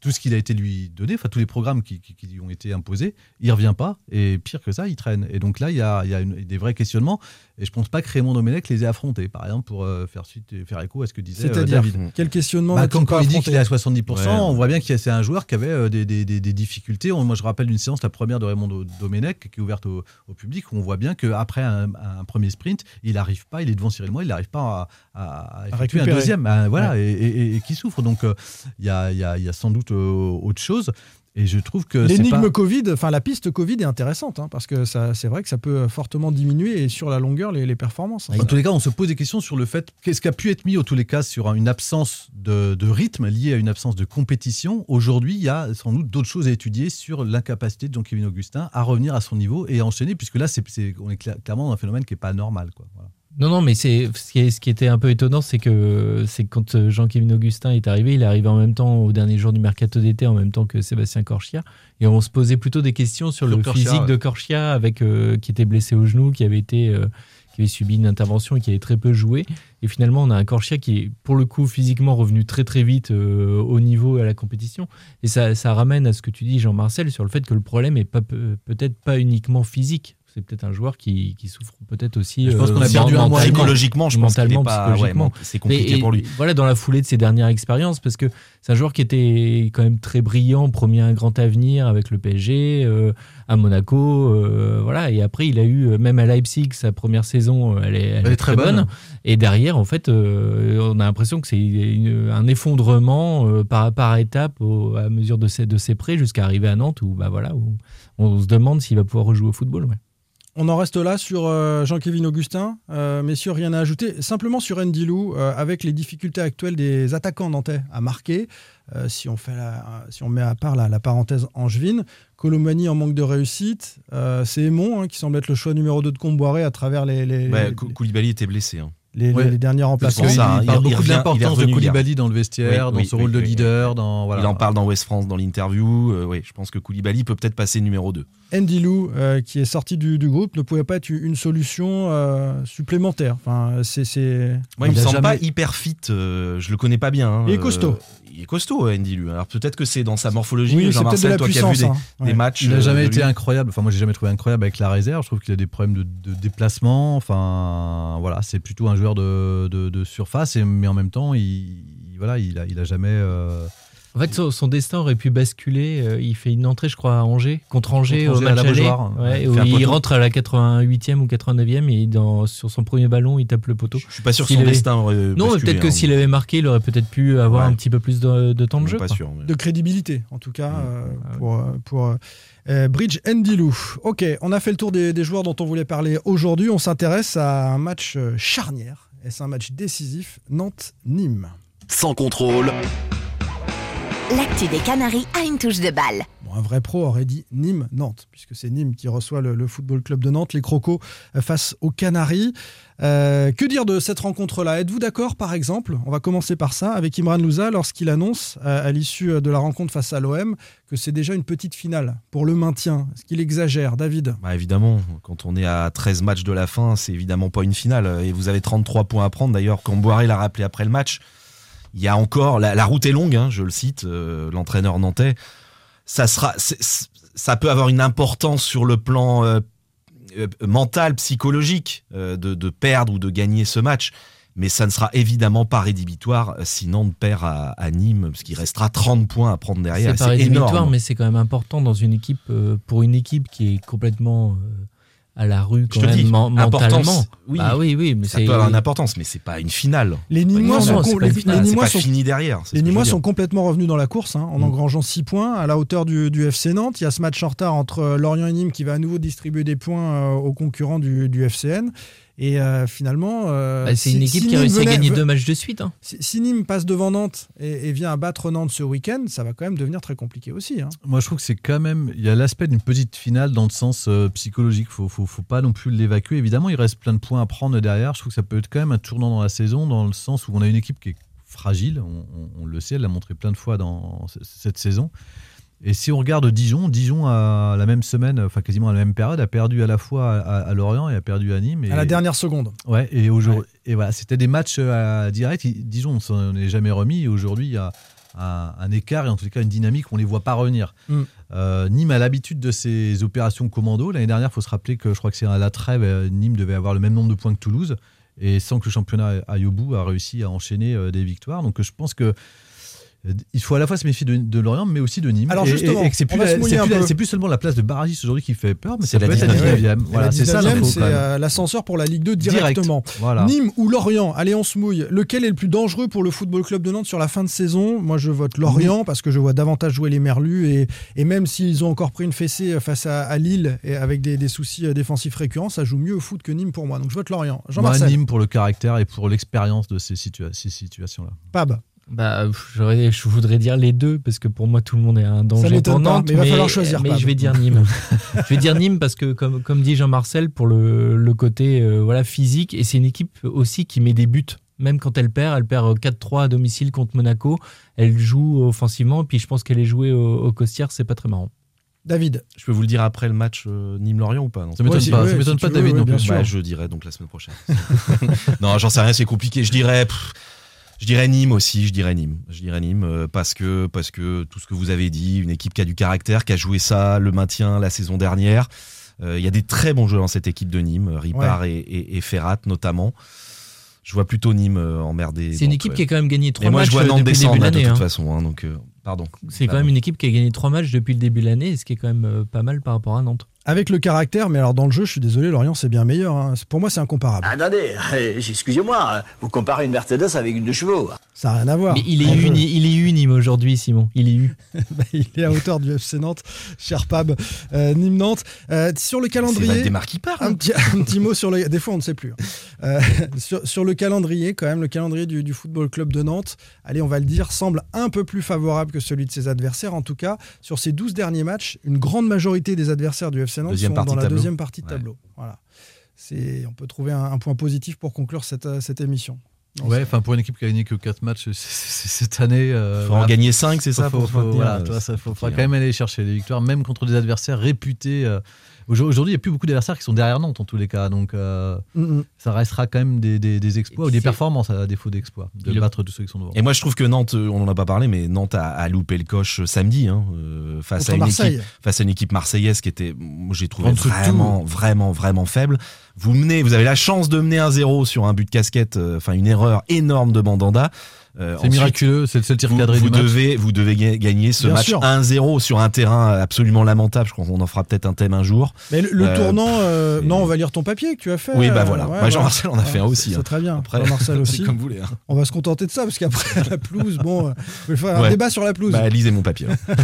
Speaker 6: tout ce qu'il a été lui donné, enfin tous les programmes qui, qui- qui lui ont été imposés, il revient pas et pire que ça, il traîne. Et donc là, il y a, il y a une- des vrais questionnements et je pense pas que Raymond Domenech les ait affrontés, par exemple, pour euh, faire suite et faire écho à ce que disait euh,
Speaker 5: C'est-à-dire,
Speaker 6: David.
Speaker 5: quel questionnement
Speaker 6: Bah, quand, quand il dit qu'il est à 70%,
Speaker 10: Ouais.
Speaker 6: on voit bien que c'est un joueur qui avait euh, des, des- des- des difficultés. On- Moi, je rappelle une séance, la première de Raymond Do- Domenech, qui est ouverte au, au public, où on voit bien qu'après un, un premier sprint, il n'arrive pas, il est devant Cyril Moy, il n'arrive pas à, à- effectuer un deuxième. Voilà, et, et- et qui souffre. Donc, euh, il y, a, il y a- il y a sans doute euh, autre chose. Et je trouve que
Speaker 5: L'énigme
Speaker 6: pas...
Speaker 5: Covid, enfin la piste Covid est intéressante hein, parce que ça, c'est vrai que ça peut fortement diminuer et sur la longueur les, les performances.
Speaker 6: En tous les cas, on se pose des questions sur le fait qu'est-ce qui a pu être mis, en tous les cas, sur une absence de, de rythme liée à une absence de compétition. Aujourd'hui, il y a sans doute d'autres choses à étudier sur l'incapacité de Jean-Kévin Augustin à revenir à son niveau et à enchaîner, puisque là, c'est, on est cla- clairement dans un phénomène qui n'est pas normal. Quoi. Voilà.
Speaker 9: Non, non, mais c'est ce qui, est- ce qui était un peu étonnant, c'est que c'est quand euh, Jean-Kévin Augustin est arrivé, il est arrivé en même temps au dernier jour du mercato d'été, en même temps que Sébastien Corchia, et on se posait plutôt des questions sur,
Speaker 6: Sur
Speaker 9: le
Speaker 6: Corchia,
Speaker 9: physique
Speaker 6: ouais.
Speaker 9: de Corchia, avec euh, qui était blessé au genou, qui avait été euh, qui avait subi une intervention et qui avait très peu joué. Et finalement, on a un Corchia qui est pour le coup physiquement revenu très très vite euh, au niveau et à la compétition. Et ça, ça ramène à ce que tu dis, Jean-Marcel, sur le fait que le problème est peut-être pas uniquement physique. C'est peut-être un joueur qui, qui souffre peut-être aussi.
Speaker 6: Je pense
Speaker 9: euh,
Speaker 6: qu'on a perdu un mois.
Speaker 10: Psychologiquement, je pense qu'il est
Speaker 9: mentalement,
Speaker 10: pas- ouais,
Speaker 9: psychologiquement.
Speaker 10: c'est compliqué
Speaker 9: et-
Speaker 10: pour lui.
Speaker 9: Voilà, dans la foulée de ses dernières expériences, parce que c'est un joueur qui était quand même très brillant, promis un grand avenir avec le PSG, euh, à Monaco, euh, voilà. Et après, il a eu, même à Leipzig, sa première saison, elle est, elle est très, bonne. Et derrière, en fait, euh, on a l'impression que c'est un effondrement par, par étape au- à mesure de ses, de ses prêts jusqu'à arriver à Nantes, où, bah, voilà, où on se demande s'il va pouvoir rejouer au football. ouais.
Speaker 5: On en reste là sur euh, Jean-Kévin Augustin. Euh, messieurs, rien à ajouter. Simplement sur Ndilou, euh, avec les difficultés actuelles des attaquants nantais à marquer, euh, si, on fait la- si on met à part la, la parenthèse angevine, Colomani en manque de réussite, c'est Aimon hein, qui semble être le choix numéro 2 de Comboiré à travers les, les,
Speaker 10: Bah,
Speaker 5: les-
Speaker 10: Kou- Koulibaly était blessé. hein.
Speaker 5: Les-
Speaker 6: Ouais.
Speaker 5: les derniers remplacements.
Speaker 10: pour ça, hein.
Speaker 6: il parle
Speaker 10: il
Speaker 6: beaucoup de
Speaker 10: revient-
Speaker 6: l'importance de
Speaker 10: hier.
Speaker 6: Koulibaly dans le vestiaire,
Speaker 10: Oui,
Speaker 6: dans
Speaker 10: oui,
Speaker 6: ce
Speaker 10: oui,
Speaker 6: rôle de
Speaker 10: oui,
Speaker 6: leader. Dans, voilà.
Speaker 10: Il en parle dans West France dans l'interview. Euh, oui, je pense que Koulibaly peut peut-être passer numéro 2.
Speaker 5: Ndilou, euh, qui est sorti du, du groupe, ne pouvait pas être une solution euh, supplémentaire. Enfin, c'est.
Speaker 10: Moi, il,
Speaker 6: Il
Speaker 10: me semble
Speaker 6: jamais-
Speaker 10: pas hyper fit. euh, je le connais pas bien. hein,
Speaker 5: Il est
Speaker 10: euh,
Speaker 5: costaud.
Speaker 10: Il est costaud, euh, Andy Lu. Alors peut-être que c'est dans sa morphologie.
Speaker 5: Oui, c'est peut-être de
Speaker 10: Jean-Marcel,
Speaker 5: la
Speaker 10: toi qui as vu
Speaker 5: puissance.
Speaker 10: des,
Speaker 5: hein.
Speaker 10: des matchs.
Speaker 6: Il n'a
Speaker 10: euh,
Speaker 6: jamais été
Speaker 10: lui.
Speaker 6: incroyable. Enfin, moi, j'ai jamais trouvé incroyable avec la réserve. Je trouve qu'il a des problèmes de, de déplacement. Enfin, voilà, c'est plutôt un joueur de, de- de surface, et, mais en même temps, il, il- voilà, il a, il a jamais. euh,
Speaker 9: En fait, son, son destin aurait pu basculer. euh, il fait une entrée, je crois, à Angers, contre Angers,
Speaker 6: Contre
Speaker 9: au
Speaker 6: Angers à
Speaker 9: match
Speaker 6: la
Speaker 9: aller.
Speaker 6: Beaujoire.
Speaker 9: Ouais,
Speaker 6: Il
Speaker 9: où rentre à la 88e ou 89e et dans, sur son premier ballon, il tape le poteau.
Speaker 10: Je suis pas sûr que son
Speaker 9: avait-
Speaker 10: destin aurait.
Speaker 9: Non, peut-être que
Speaker 10: hein.
Speaker 9: s'il avait marqué, il aurait peut-être pu avoir
Speaker 10: Ouais.
Speaker 9: un petit peu plus de, de temps de jeu.
Speaker 10: Pas
Speaker 9: quoi.
Speaker 10: sûr. mais-
Speaker 5: de crédibilité, en tout cas,
Speaker 10: Mm.
Speaker 5: euh, pour, euh, pour Bridge Ndilou. Ok, on a fait le tour des, des joueurs dont on voulait parler aujourd'hui. On s'intéresse à un match charnière. Est-ce un match décisif Nantes-Nîmes?
Speaker 1: Sans contrôle,
Speaker 7: L'actu des Canaries a une touche de balle.
Speaker 5: Bon, un vrai pro aurait dit Nîmes-Nantes, puisque c'est Nîmes qui reçoit le, le Football Club de Nantes, les Crocos euh, face aux Canaries. Euh, que dire de cette rencontre-là? Êtes-vous d'accord, par exemple, on va commencer par ça, avec Imran Louza, lorsqu'il annonce, euh, à l'issue de la rencontre face à l'OM, que c'est déjà une petite finale pour le maintien Est-ce qu'il exagère, David?
Speaker 10: Bah, évidemment, quand on est à 13 matchs de la fin, c'est évidemment pas une finale. Et vous avez 33 points à prendre. D'ailleurs, quand Boiré l'a rappelé après le match, il y a encore. La, la route est longue, hein, je le cite, euh, l'entraîneur nantais. Ça, sera, ça peut avoir une importance sur le plan euh, euh, mental, psychologique, de, de perdre ou de gagner ce match. Mais ça ne sera évidemment pas rédhibitoire si Nantes perd à, à Nîmes, parce qu'il restera 30 points à prendre derrière.
Speaker 9: C'est pas rédhibitoire,
Speaker 10: énorme.
Speaker 9: mais c'est quand même important dans une équipe, pour une équipe qui est complètement à la rue quand
Speaker 10: Je te
Speaker 9: même
Speaker 10: dis,
Speaker 9: mentalement.
Speaker 10: oui.
Speaker 9: Bah oui, oui, mais
Speaker 10: Ça peut avoir une importance, mais c'est pas une finale.
Speaker 5: Les
Speaker 10: Pas une
Speaker 5: Nîmois,
Speaker 10: finale.
Speaker 5: sont, com- les- les Nîmois sont-
Speaker 10: fini derrière.
Speaker 5: les Nîmois sont complètement revenus dans la course hein, en
Speaker 10: Mm.
Speaker 5: engrangeant 6 points à la hauteur du, du FC Nantes. Il y a ce match en retard entre euh, Lorient et Nîmes qui va à nouveau distribuer des points euh, aux concurrents du, du FCN. Et euh, finalement. euh,
Speaker 9: Bah, c'est
Speaker 5: si-
Speaker 9: une équipe
Speaker 5: si
Speaker 9: qui a réussi à gagner deux matchs de suite. hein.
Speaker 5: Si, si Nîmes passe devant Nantes et, et vient à battre Nantes ce week-end, ça va quand même devenir très compliqué aussi. hein.
Speaker 6: Moi, je trouve que c'est quand même. Il y a l'aspect d'une petite finale dans le sens euh, psychologique. Faut, faut, faut pas non plus l'évacuer. Évidemment, il reste plein de points à prendre derrière. Je trouve que ça peut être quand même un tournant dans la saison, dans le sens où on a une équipe qui est fragile. On, on- on le sait, elle l'a montré plein de fois dans cette saison. Et si on regarde Dijon, Dijon à la même semaine, enfin quasiment à la même période, a perdu à la fois à, à Lorient et a perdu à Nîmes. Et,
Speaker 5: À la dernière seconde.
Speaker 6: Ouais, et aujourd'hui, et voilà, c'était des matchs euh, à direct. Dijon, on s'en est jamais remis. Aujourd'hui, il y a un, un écart et en tout cas une dynamique, on les voit pas revenir.
Speaker 5: Mm.
Speaker 6: Euh, Nîmes a l'habitude de ces opérations commando. L'année dernière, il faut se rappeler que je crois que c'est à la trêve, euh, Nîmes devait avoir le même nombre de points que Toulouse. Et sans que le championnat aille au bout, a réussi à enchaîner des victoires. Donc je pense que il faut à la fois se méfier de, de Lorient, mais aussi de Nîmes.
Speaker 5: Alors, justement,
Speaker 6: et, et que c'est plus, seulement la place de barragiste aujourd'hui qui fait peur, mais
Speaker 10: C'est la
Speaker 6: peut être la
Speaker 10: 19e.
Speaker 6: 19e.
Speaker 5: Et
Speaker 6: Voilà, c'est ça
Speaker 5: 19e,
Speaker 6: l'info.
Speaker 5: c'est euh, l'ascenseur pour la Ligue 2
Speaker 6: Direct.
Speaker 5: directement.
Speaker 6: Voilà.
Speaker 5: Nîmes ou Lorient Allez, on se mouille. Lequel est le plus dangereux pour le Football Club de Nantes sur la fin de saison? Moi, je vote Lorient parce que je vois davantage jouer les Merlus. Et, et même s'ils ont encore pris une fessée face à, à Lille et avec des, des soucis euh, défensifs récurrents, ça joue mieux au foot que Nîmes pour moi. Donc, je vote Lorient. Jean-Marcel,
Speaker 6: Nîmes pour le caractère et pour l'expérience de ces, situa- ces situations-là.
Speaker 5: Pab.
Speaker 9: Bah, je voudrais dire les deux parce que pour moi tout le monde est un danger pour Nantes,
Speaker 5: mais il va falloir choisir,
Speaker 9: Mais je vais dire Nîmes. je vais dire Nîmes parce que comme, comme dit Jean-Marcel pour le, le côté euh, voilà physique et c'est une équipe aussi qui met des buts. Même quand elle perd, elle perd 4-3 à domicile contre Monaco. Elle joue offensivement et puis je pense qu'elle est jouée au, au Costière, c'est pas très marrant.
Speaker 5: David.
Speaker 10: Je peux vous le dire après le match euh, Nîmes-Lorient ou pas non?
Speaker 6: Ça m'étonne
Speaker 5: Ouais, si-
Speaker 6: pas,
Speaker 5: ouais,
Speaker 6: ça m'étonne
Speaker 5: si
Speaker 6: pas David
Speaker 5: veux,
Speaker 6: non
Speaker 5: ouais, bien
Speaker 6: plus.
Speaker 5: sûr.
Speaker 10: Bah, je dirais donc la semaine prochaine. non, j'en sais rien, c'est compliqué. Je dirais, pff, je dirais Nîmes aussi. Je dirais Nîmes. Je dirais Nîmes euh, parce que parce que tout ce que vous avez dit, une équipe qui a du caractère, qui a joué ça, le maintien la saison dernière. Euh, Il y a des très bons joueurs dans cette équipe de Nîmes, Ripard et, et, et Ferrat notamment. Je vois plutôt Nîmes euh, emmerder.
Speaker 9: C'est une équipe
Speaker 10: ouais.
Speaker 9: qui a quand même gagné
Speaker 10: Et
Speaker 9: trois
Speaker 10: moi,
Speaker 9: matchs
Speaker 10: je vois
Speaker 9: euh,
Speaker 10: Nantes
Speaker 9: depuis le début
Speaker 10: descendre
Speaker 9: de
Speaker 10: toute
Speaker 9: hein.
Speaker 10: façon. hein, donc, euh, pardon.
Speaker 9: C'est quand même une équipe qui a gagné trois matchs depuis le début de l'année, ce qui est quand même euh, pas mal par rapport à Nantes.
Speaker 5: Avec le caractère, mais alors dans le jeu, je suis désolé, Lorient c'est bien meilleur. hein. Pour moi, c'est incomparable.
Speaker 8: Attendez, euh, excusez-moi, vous comparez une Mercedes avec une de chevaux.
Speaker 5: Ça n'a rien à voir.
Speaker 9: Mais il est, uni, il est unime aujourd'hui, Simon. Il est u.
Speaker 5: Bah, il est à hauteur du FC Nantes, cher Pab, euh, Nîmes Nantes. Euh, sur le
Speaker 10: C'est
Speaker 5: calendrier,
Speaker 10: Valdemar qui parle.
Speaker 5: un petit, un petit mot sur le. Des fois, on ne sait plus. hein. Euh, sur, sur le calendrier, quand même, le calendrier du, du Football Club de Nantes, allez, on va le dire, semble un peu plus favorable que celui de ses adversaires. En tout cas, sur ces 12 derniers matchs, une grande majorité des adversaires du FC Nantes
Speaker 10: Deuxième
Speaker 5: sont dans la
Speaker 10: tableau.
Speaker 5: deuxième partie de
Speaker 10: Ouais.
Speaker 5: tableau. Voilà. C'est, on peut trouver un, un point positif pour conclure cette, euh, cette émission. Non,
Speaker 6: Ouais, enfin pour une équipe qui a gagné que 4 matchs cette année. euh,
Speaker 10: Faut
Speaker 6: voilà.
Speaker 10: en gagner 5, c'est ça
Speaker 6: faut, faut- voilà,
Speaker 10: euh,
Speaker 6: ça, faut,
Speaker 10: compliqué,
Speaker 6: quand même aller chercher des victoires, même contre des adversaires réputés. euh. Aujourd- Aujourd'hui, il n'y a plus beaucoup d'adversaires qui sont derrière Nantes en tous les cas, donc euh,
Speaker 5: Mm,
Speaker 6: ça restera quand même des, des- des exploits ou des performances à défaut d'exploits, de
Speaker 9: Il-
Speaker 6: battre tous ceux qui sont devant.
Speaker 10: Et moi, je trouve que Nantes, euh, on n'en a pas parlé, mais Nantes a, a loupé le coche samedi hein, euh, face,
Speaker 5: Contre
Speaker 10: à une
Speaker 5: Marseille.
Speaker 10: équipe, face à une équipe marseillaise qui était, j'ai trouvé vraiment, vraiment, vraiment faible. Vous menez, vous avez la chance de mener un 0 sur un but de casquette, euh, enfin une erreur énorme de Mandanda. Euh,
Speaker 6: C'est miraculeux, c'est le seul tir
Speaker 10: Vous,
Speaker 6: cadré
Speaker 10: vous
Speaker 6: du match.
Speaker 10: devez, vous devez ga- gagner ce
Speaker 5: Bien
Speaker 10: match
Speaker 5: sûr.
Speaker 10: 1-0 sur un terrain absolument lamentable. Je crois qu'on en fera peut-être un thème un jour.
Speaker 5: Mais le, le
Speaker 10: Euh,
Speaker 5: tournant, euh, non, on va lire ton papier que tu as fait.
Speaker 10: Oui, bah voilà.
Speaker 5: ouais,
Speaker 10: Bah, Jean-Marcel en a fait un
Speaker 5: Ouais,
Speaker 10: aussi,
Speaker 5: C'est
Speaker 10: hein.
Speaker 5: très bien.
Speaker 10: Après,
Speaker 5: Jean-Marcel aussi.
Speaker 10: comme vous voulez. hein.
Speaker 5: On va se contenter de ça parce qu'après la pelouse, bon, euh, je vais faire un
Speaker 10: Ouais.
Speaker 5: débat sur la pelouse.
Speaker 10: Bah, lisez mon papier. hein.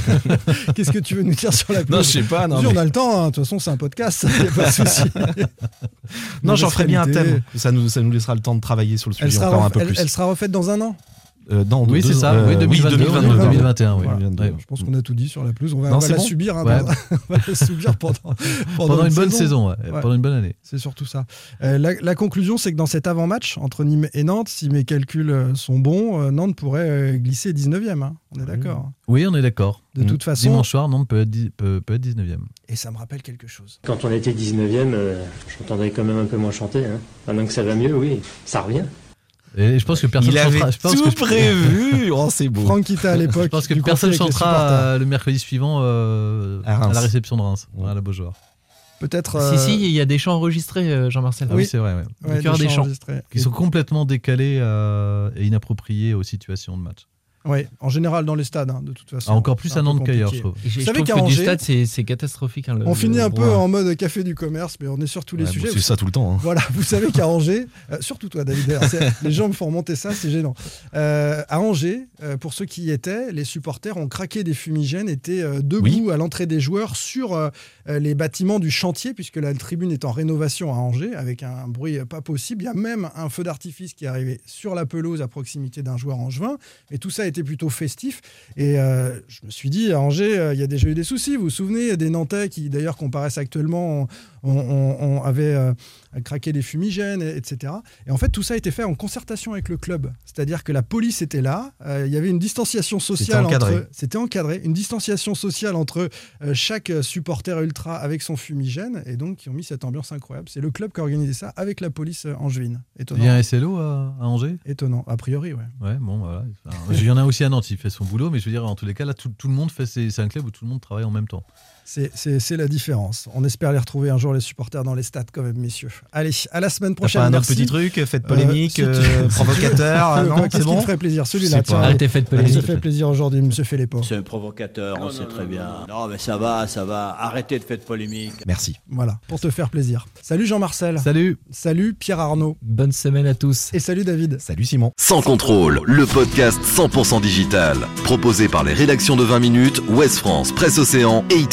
Speaker 5: Qu'est-ce que tu veux nous dire sur la pelouse
Speaker 10: non, je sais pas. Non, mais-
Speaker 5: on a le temps. hein. De toute façon, c'est un podcast. Il n'y a pas de souci.
Speaker 10: non j'en ferai bien un thème. Ça nous, ça nous laissera le temps de travailler sur le sujet encore un peu
Speaker 5: elle-
Speaker 10: plus.
Speaker 5: elle sera refaite dans un an.
Speaker 10: Euh, dans
Speaker 6: Oui, c'est ça,
Speaker 10: euh,
Speaker 6: oui, 2022,
Speaker 10: 2022,
Speaker 6: 2021,
Speaker 10: pardon.
Speaker 6: 2021, oui.
Speaker 10: Voilà, 2022.
Speaker 6: Ouais.
Speaker 5: Je pense qu'on a tout dit sur la pelouse. On va,
Speaker 10: Non,
Speaker 5: on va
Speaker 10: c'est
Speaker 5: la
Speaker 10: bon
Speaker 5: subir. hein,
Speaker 6: Ouais.
Speaker 5: on va la subir pendant, pendant,
Speaker 6: Pendant une bonne
Speaker 5: saison.
Speaker 6: saison, ouais,
Speaker 5: Ouais.
Speaker 6: pendant une bonne année.
Speaker 5: C'est surtout ça. Euh, la, la conclusion, c'est que dans cet avant-match entre Nîmes et Nantes, si mes calculs euh, sont bons, euh, Nantes pourrait euh, glisser 19e. hein. On est d'accord.
Speaker 6: Oui, on est d'accord.
Speaker 5: De toute façon,
Speaker 6: Dimanche soir, Nantes peut être, dix- peut, peut être 19e.
Speaker 5: et ça me rappelle quelque chose.
Speaker 12: Quand on était 19ème, euh, j'entendais quand même un peu moins chanter. Hein. Maintenant que ça va mieux, oui, ça revient.
Speaker 6: Et je pense que personne
Speaker 10: Il avait
Speaker 6: chantera. Je pense
Speaker 10: tout
Speaker 6: que,
Speaker 10: prévu. Oh, c'est beau.
Speaker 5: Franck Kita à l'époque.
Speaker 6: je pense que personne chantera euh, le mercredi suivant euh,
Speaker 10: À
Speaker 6: la réception de Reims,
Speaker 10: Ouais.
Speaker 6: à la Beaujoire.
Speaker 5: Peut-être.
Speaker 9: Si,
Speaker 5: euh,
Speaker 9: si, il y a des chants enregistrés, euh, Jean-Marcel.
Speaker 6: Ah oui, c'est vrai, ouais.
Speaker 5: ouais,
Speaker 9: le cœur des
Speaker 5: chants.
Speaker 6: Qui sont complètement décalés euh, et inappropriés aux situations de match.
Speaker 5: Ouais, en général dans les stades, hein, de toute façon.
Speaker 6: Ah, encore plus à Nantes qu'ailleurs, je trouve.
Speaker 9: Et Je,
Speaker 5: Vous
Speaker 9: je
Speaker 5: savez
Speaker 9: trouve
Speaker 5: qu'à
Speaker 9: que du
Speaker 5: Angers-
Speaker 9: stade, c'est catastrophique. hein, le-
Speaker 5: On finit un peu en mode café du commerce, mais on est sur tous les
Speaker 10: Ouais,
Speaker 5: sujets.
Speaker 10: c'est ça tout le temps. hein.
Speaker 5: Voilà, vous savez qu'à Angers, euh, surtout toi David, les gens me font remonter ça, c'est gênant. Euh, à Angers, euh, pour ceux qui y étaient, les supporters ont craqué des fumigènes, étaient euh, debout à l'entrée des joueurs sur les bâtiments du chantier, puisque la tribune est en rénovation à Angers, avec un bruit pas possible. Il y a même un feu d'artifice qui est arrivé sur la pelouse à proximité d'un joueur angevin, mais tout ça était plutôt festif. Et euh, je me suis dit, à Angers, euh, il y a déjà eu des soucis. Vous vous souvenez des Nantais qui, d'ailleurs, comparaissent actuellement, on, on- on avait euh, craqué des fumigènes, et- etc. Et en fait, tout ça a été fait en concertation avec le club. C'est-à-dire que la police était là, euh, il y avait une distanciation sociale
Speaker 10: encadré.
Speaker 5: entre. C'était encadré, une distanciation sociale entre euh, chaque supporter ultra avec son fumigène, et donc qui ont mis cette ambiance incroyable. C'est le club qui a organisé ça avec la police angevine. Étonnant.
Speaker 6: Il y a un SLO à, à Angers?
Speaker 5: Étonnant, a priori, ouais.
Speaker 6: Ouais, bon, voilà. Il y en a aussi à Nantes, il fait son boulot, mais je veux dire, en tous les cas, là, tout, tout le monde fait. ses- C'est un club où tout le monde travaille en même temps.
Speaker 5: C'est- la différence. On espère les retrouver un jour, les supporters, dans les stades, quand même, messieurs. Allez, à la semaine prochaine.
Speaker 10: pas un autre petit truc, faites
Speaker 5: Euh,
Speaker 10: polémique, euh,
Speaker 5: si tu veux.
Speaker 10: provocateur,
Speaker 5: Euh,
Speaker 10: non, c'est
Speaker 5: qui
Speaker 10: bon
Speaker 5: ferait plaisir Celui-là.
Speaker 9: Arrêtez, faites
Speaker 5: Allez,
Speaker 9: polémique.
Speaker 5: ça fait plaisir aujourd'hui, monsieur Philippot.
Speaker 8: C'est un provocateur, on sait très bien. Non, mais ça va, ça va. Arrêtez de faire polémique.
Speaker 10: Merci.
Speaker 5: Voilà, pour te faire plaisir. Salut Jean-Marcel.
Speaker 6: Salut
Speaker 5: Salut Pierre Arnaud.
Speaker 9: Bonne semaine à tous.
Speaker 5: Et salut David.
Speaker 10: Salut Simon.
Speaker 1: Sans contrôle, le podcast 100% digital. Proposé par les rédactions de 20 minutes, Ouest France, Presse Océan et It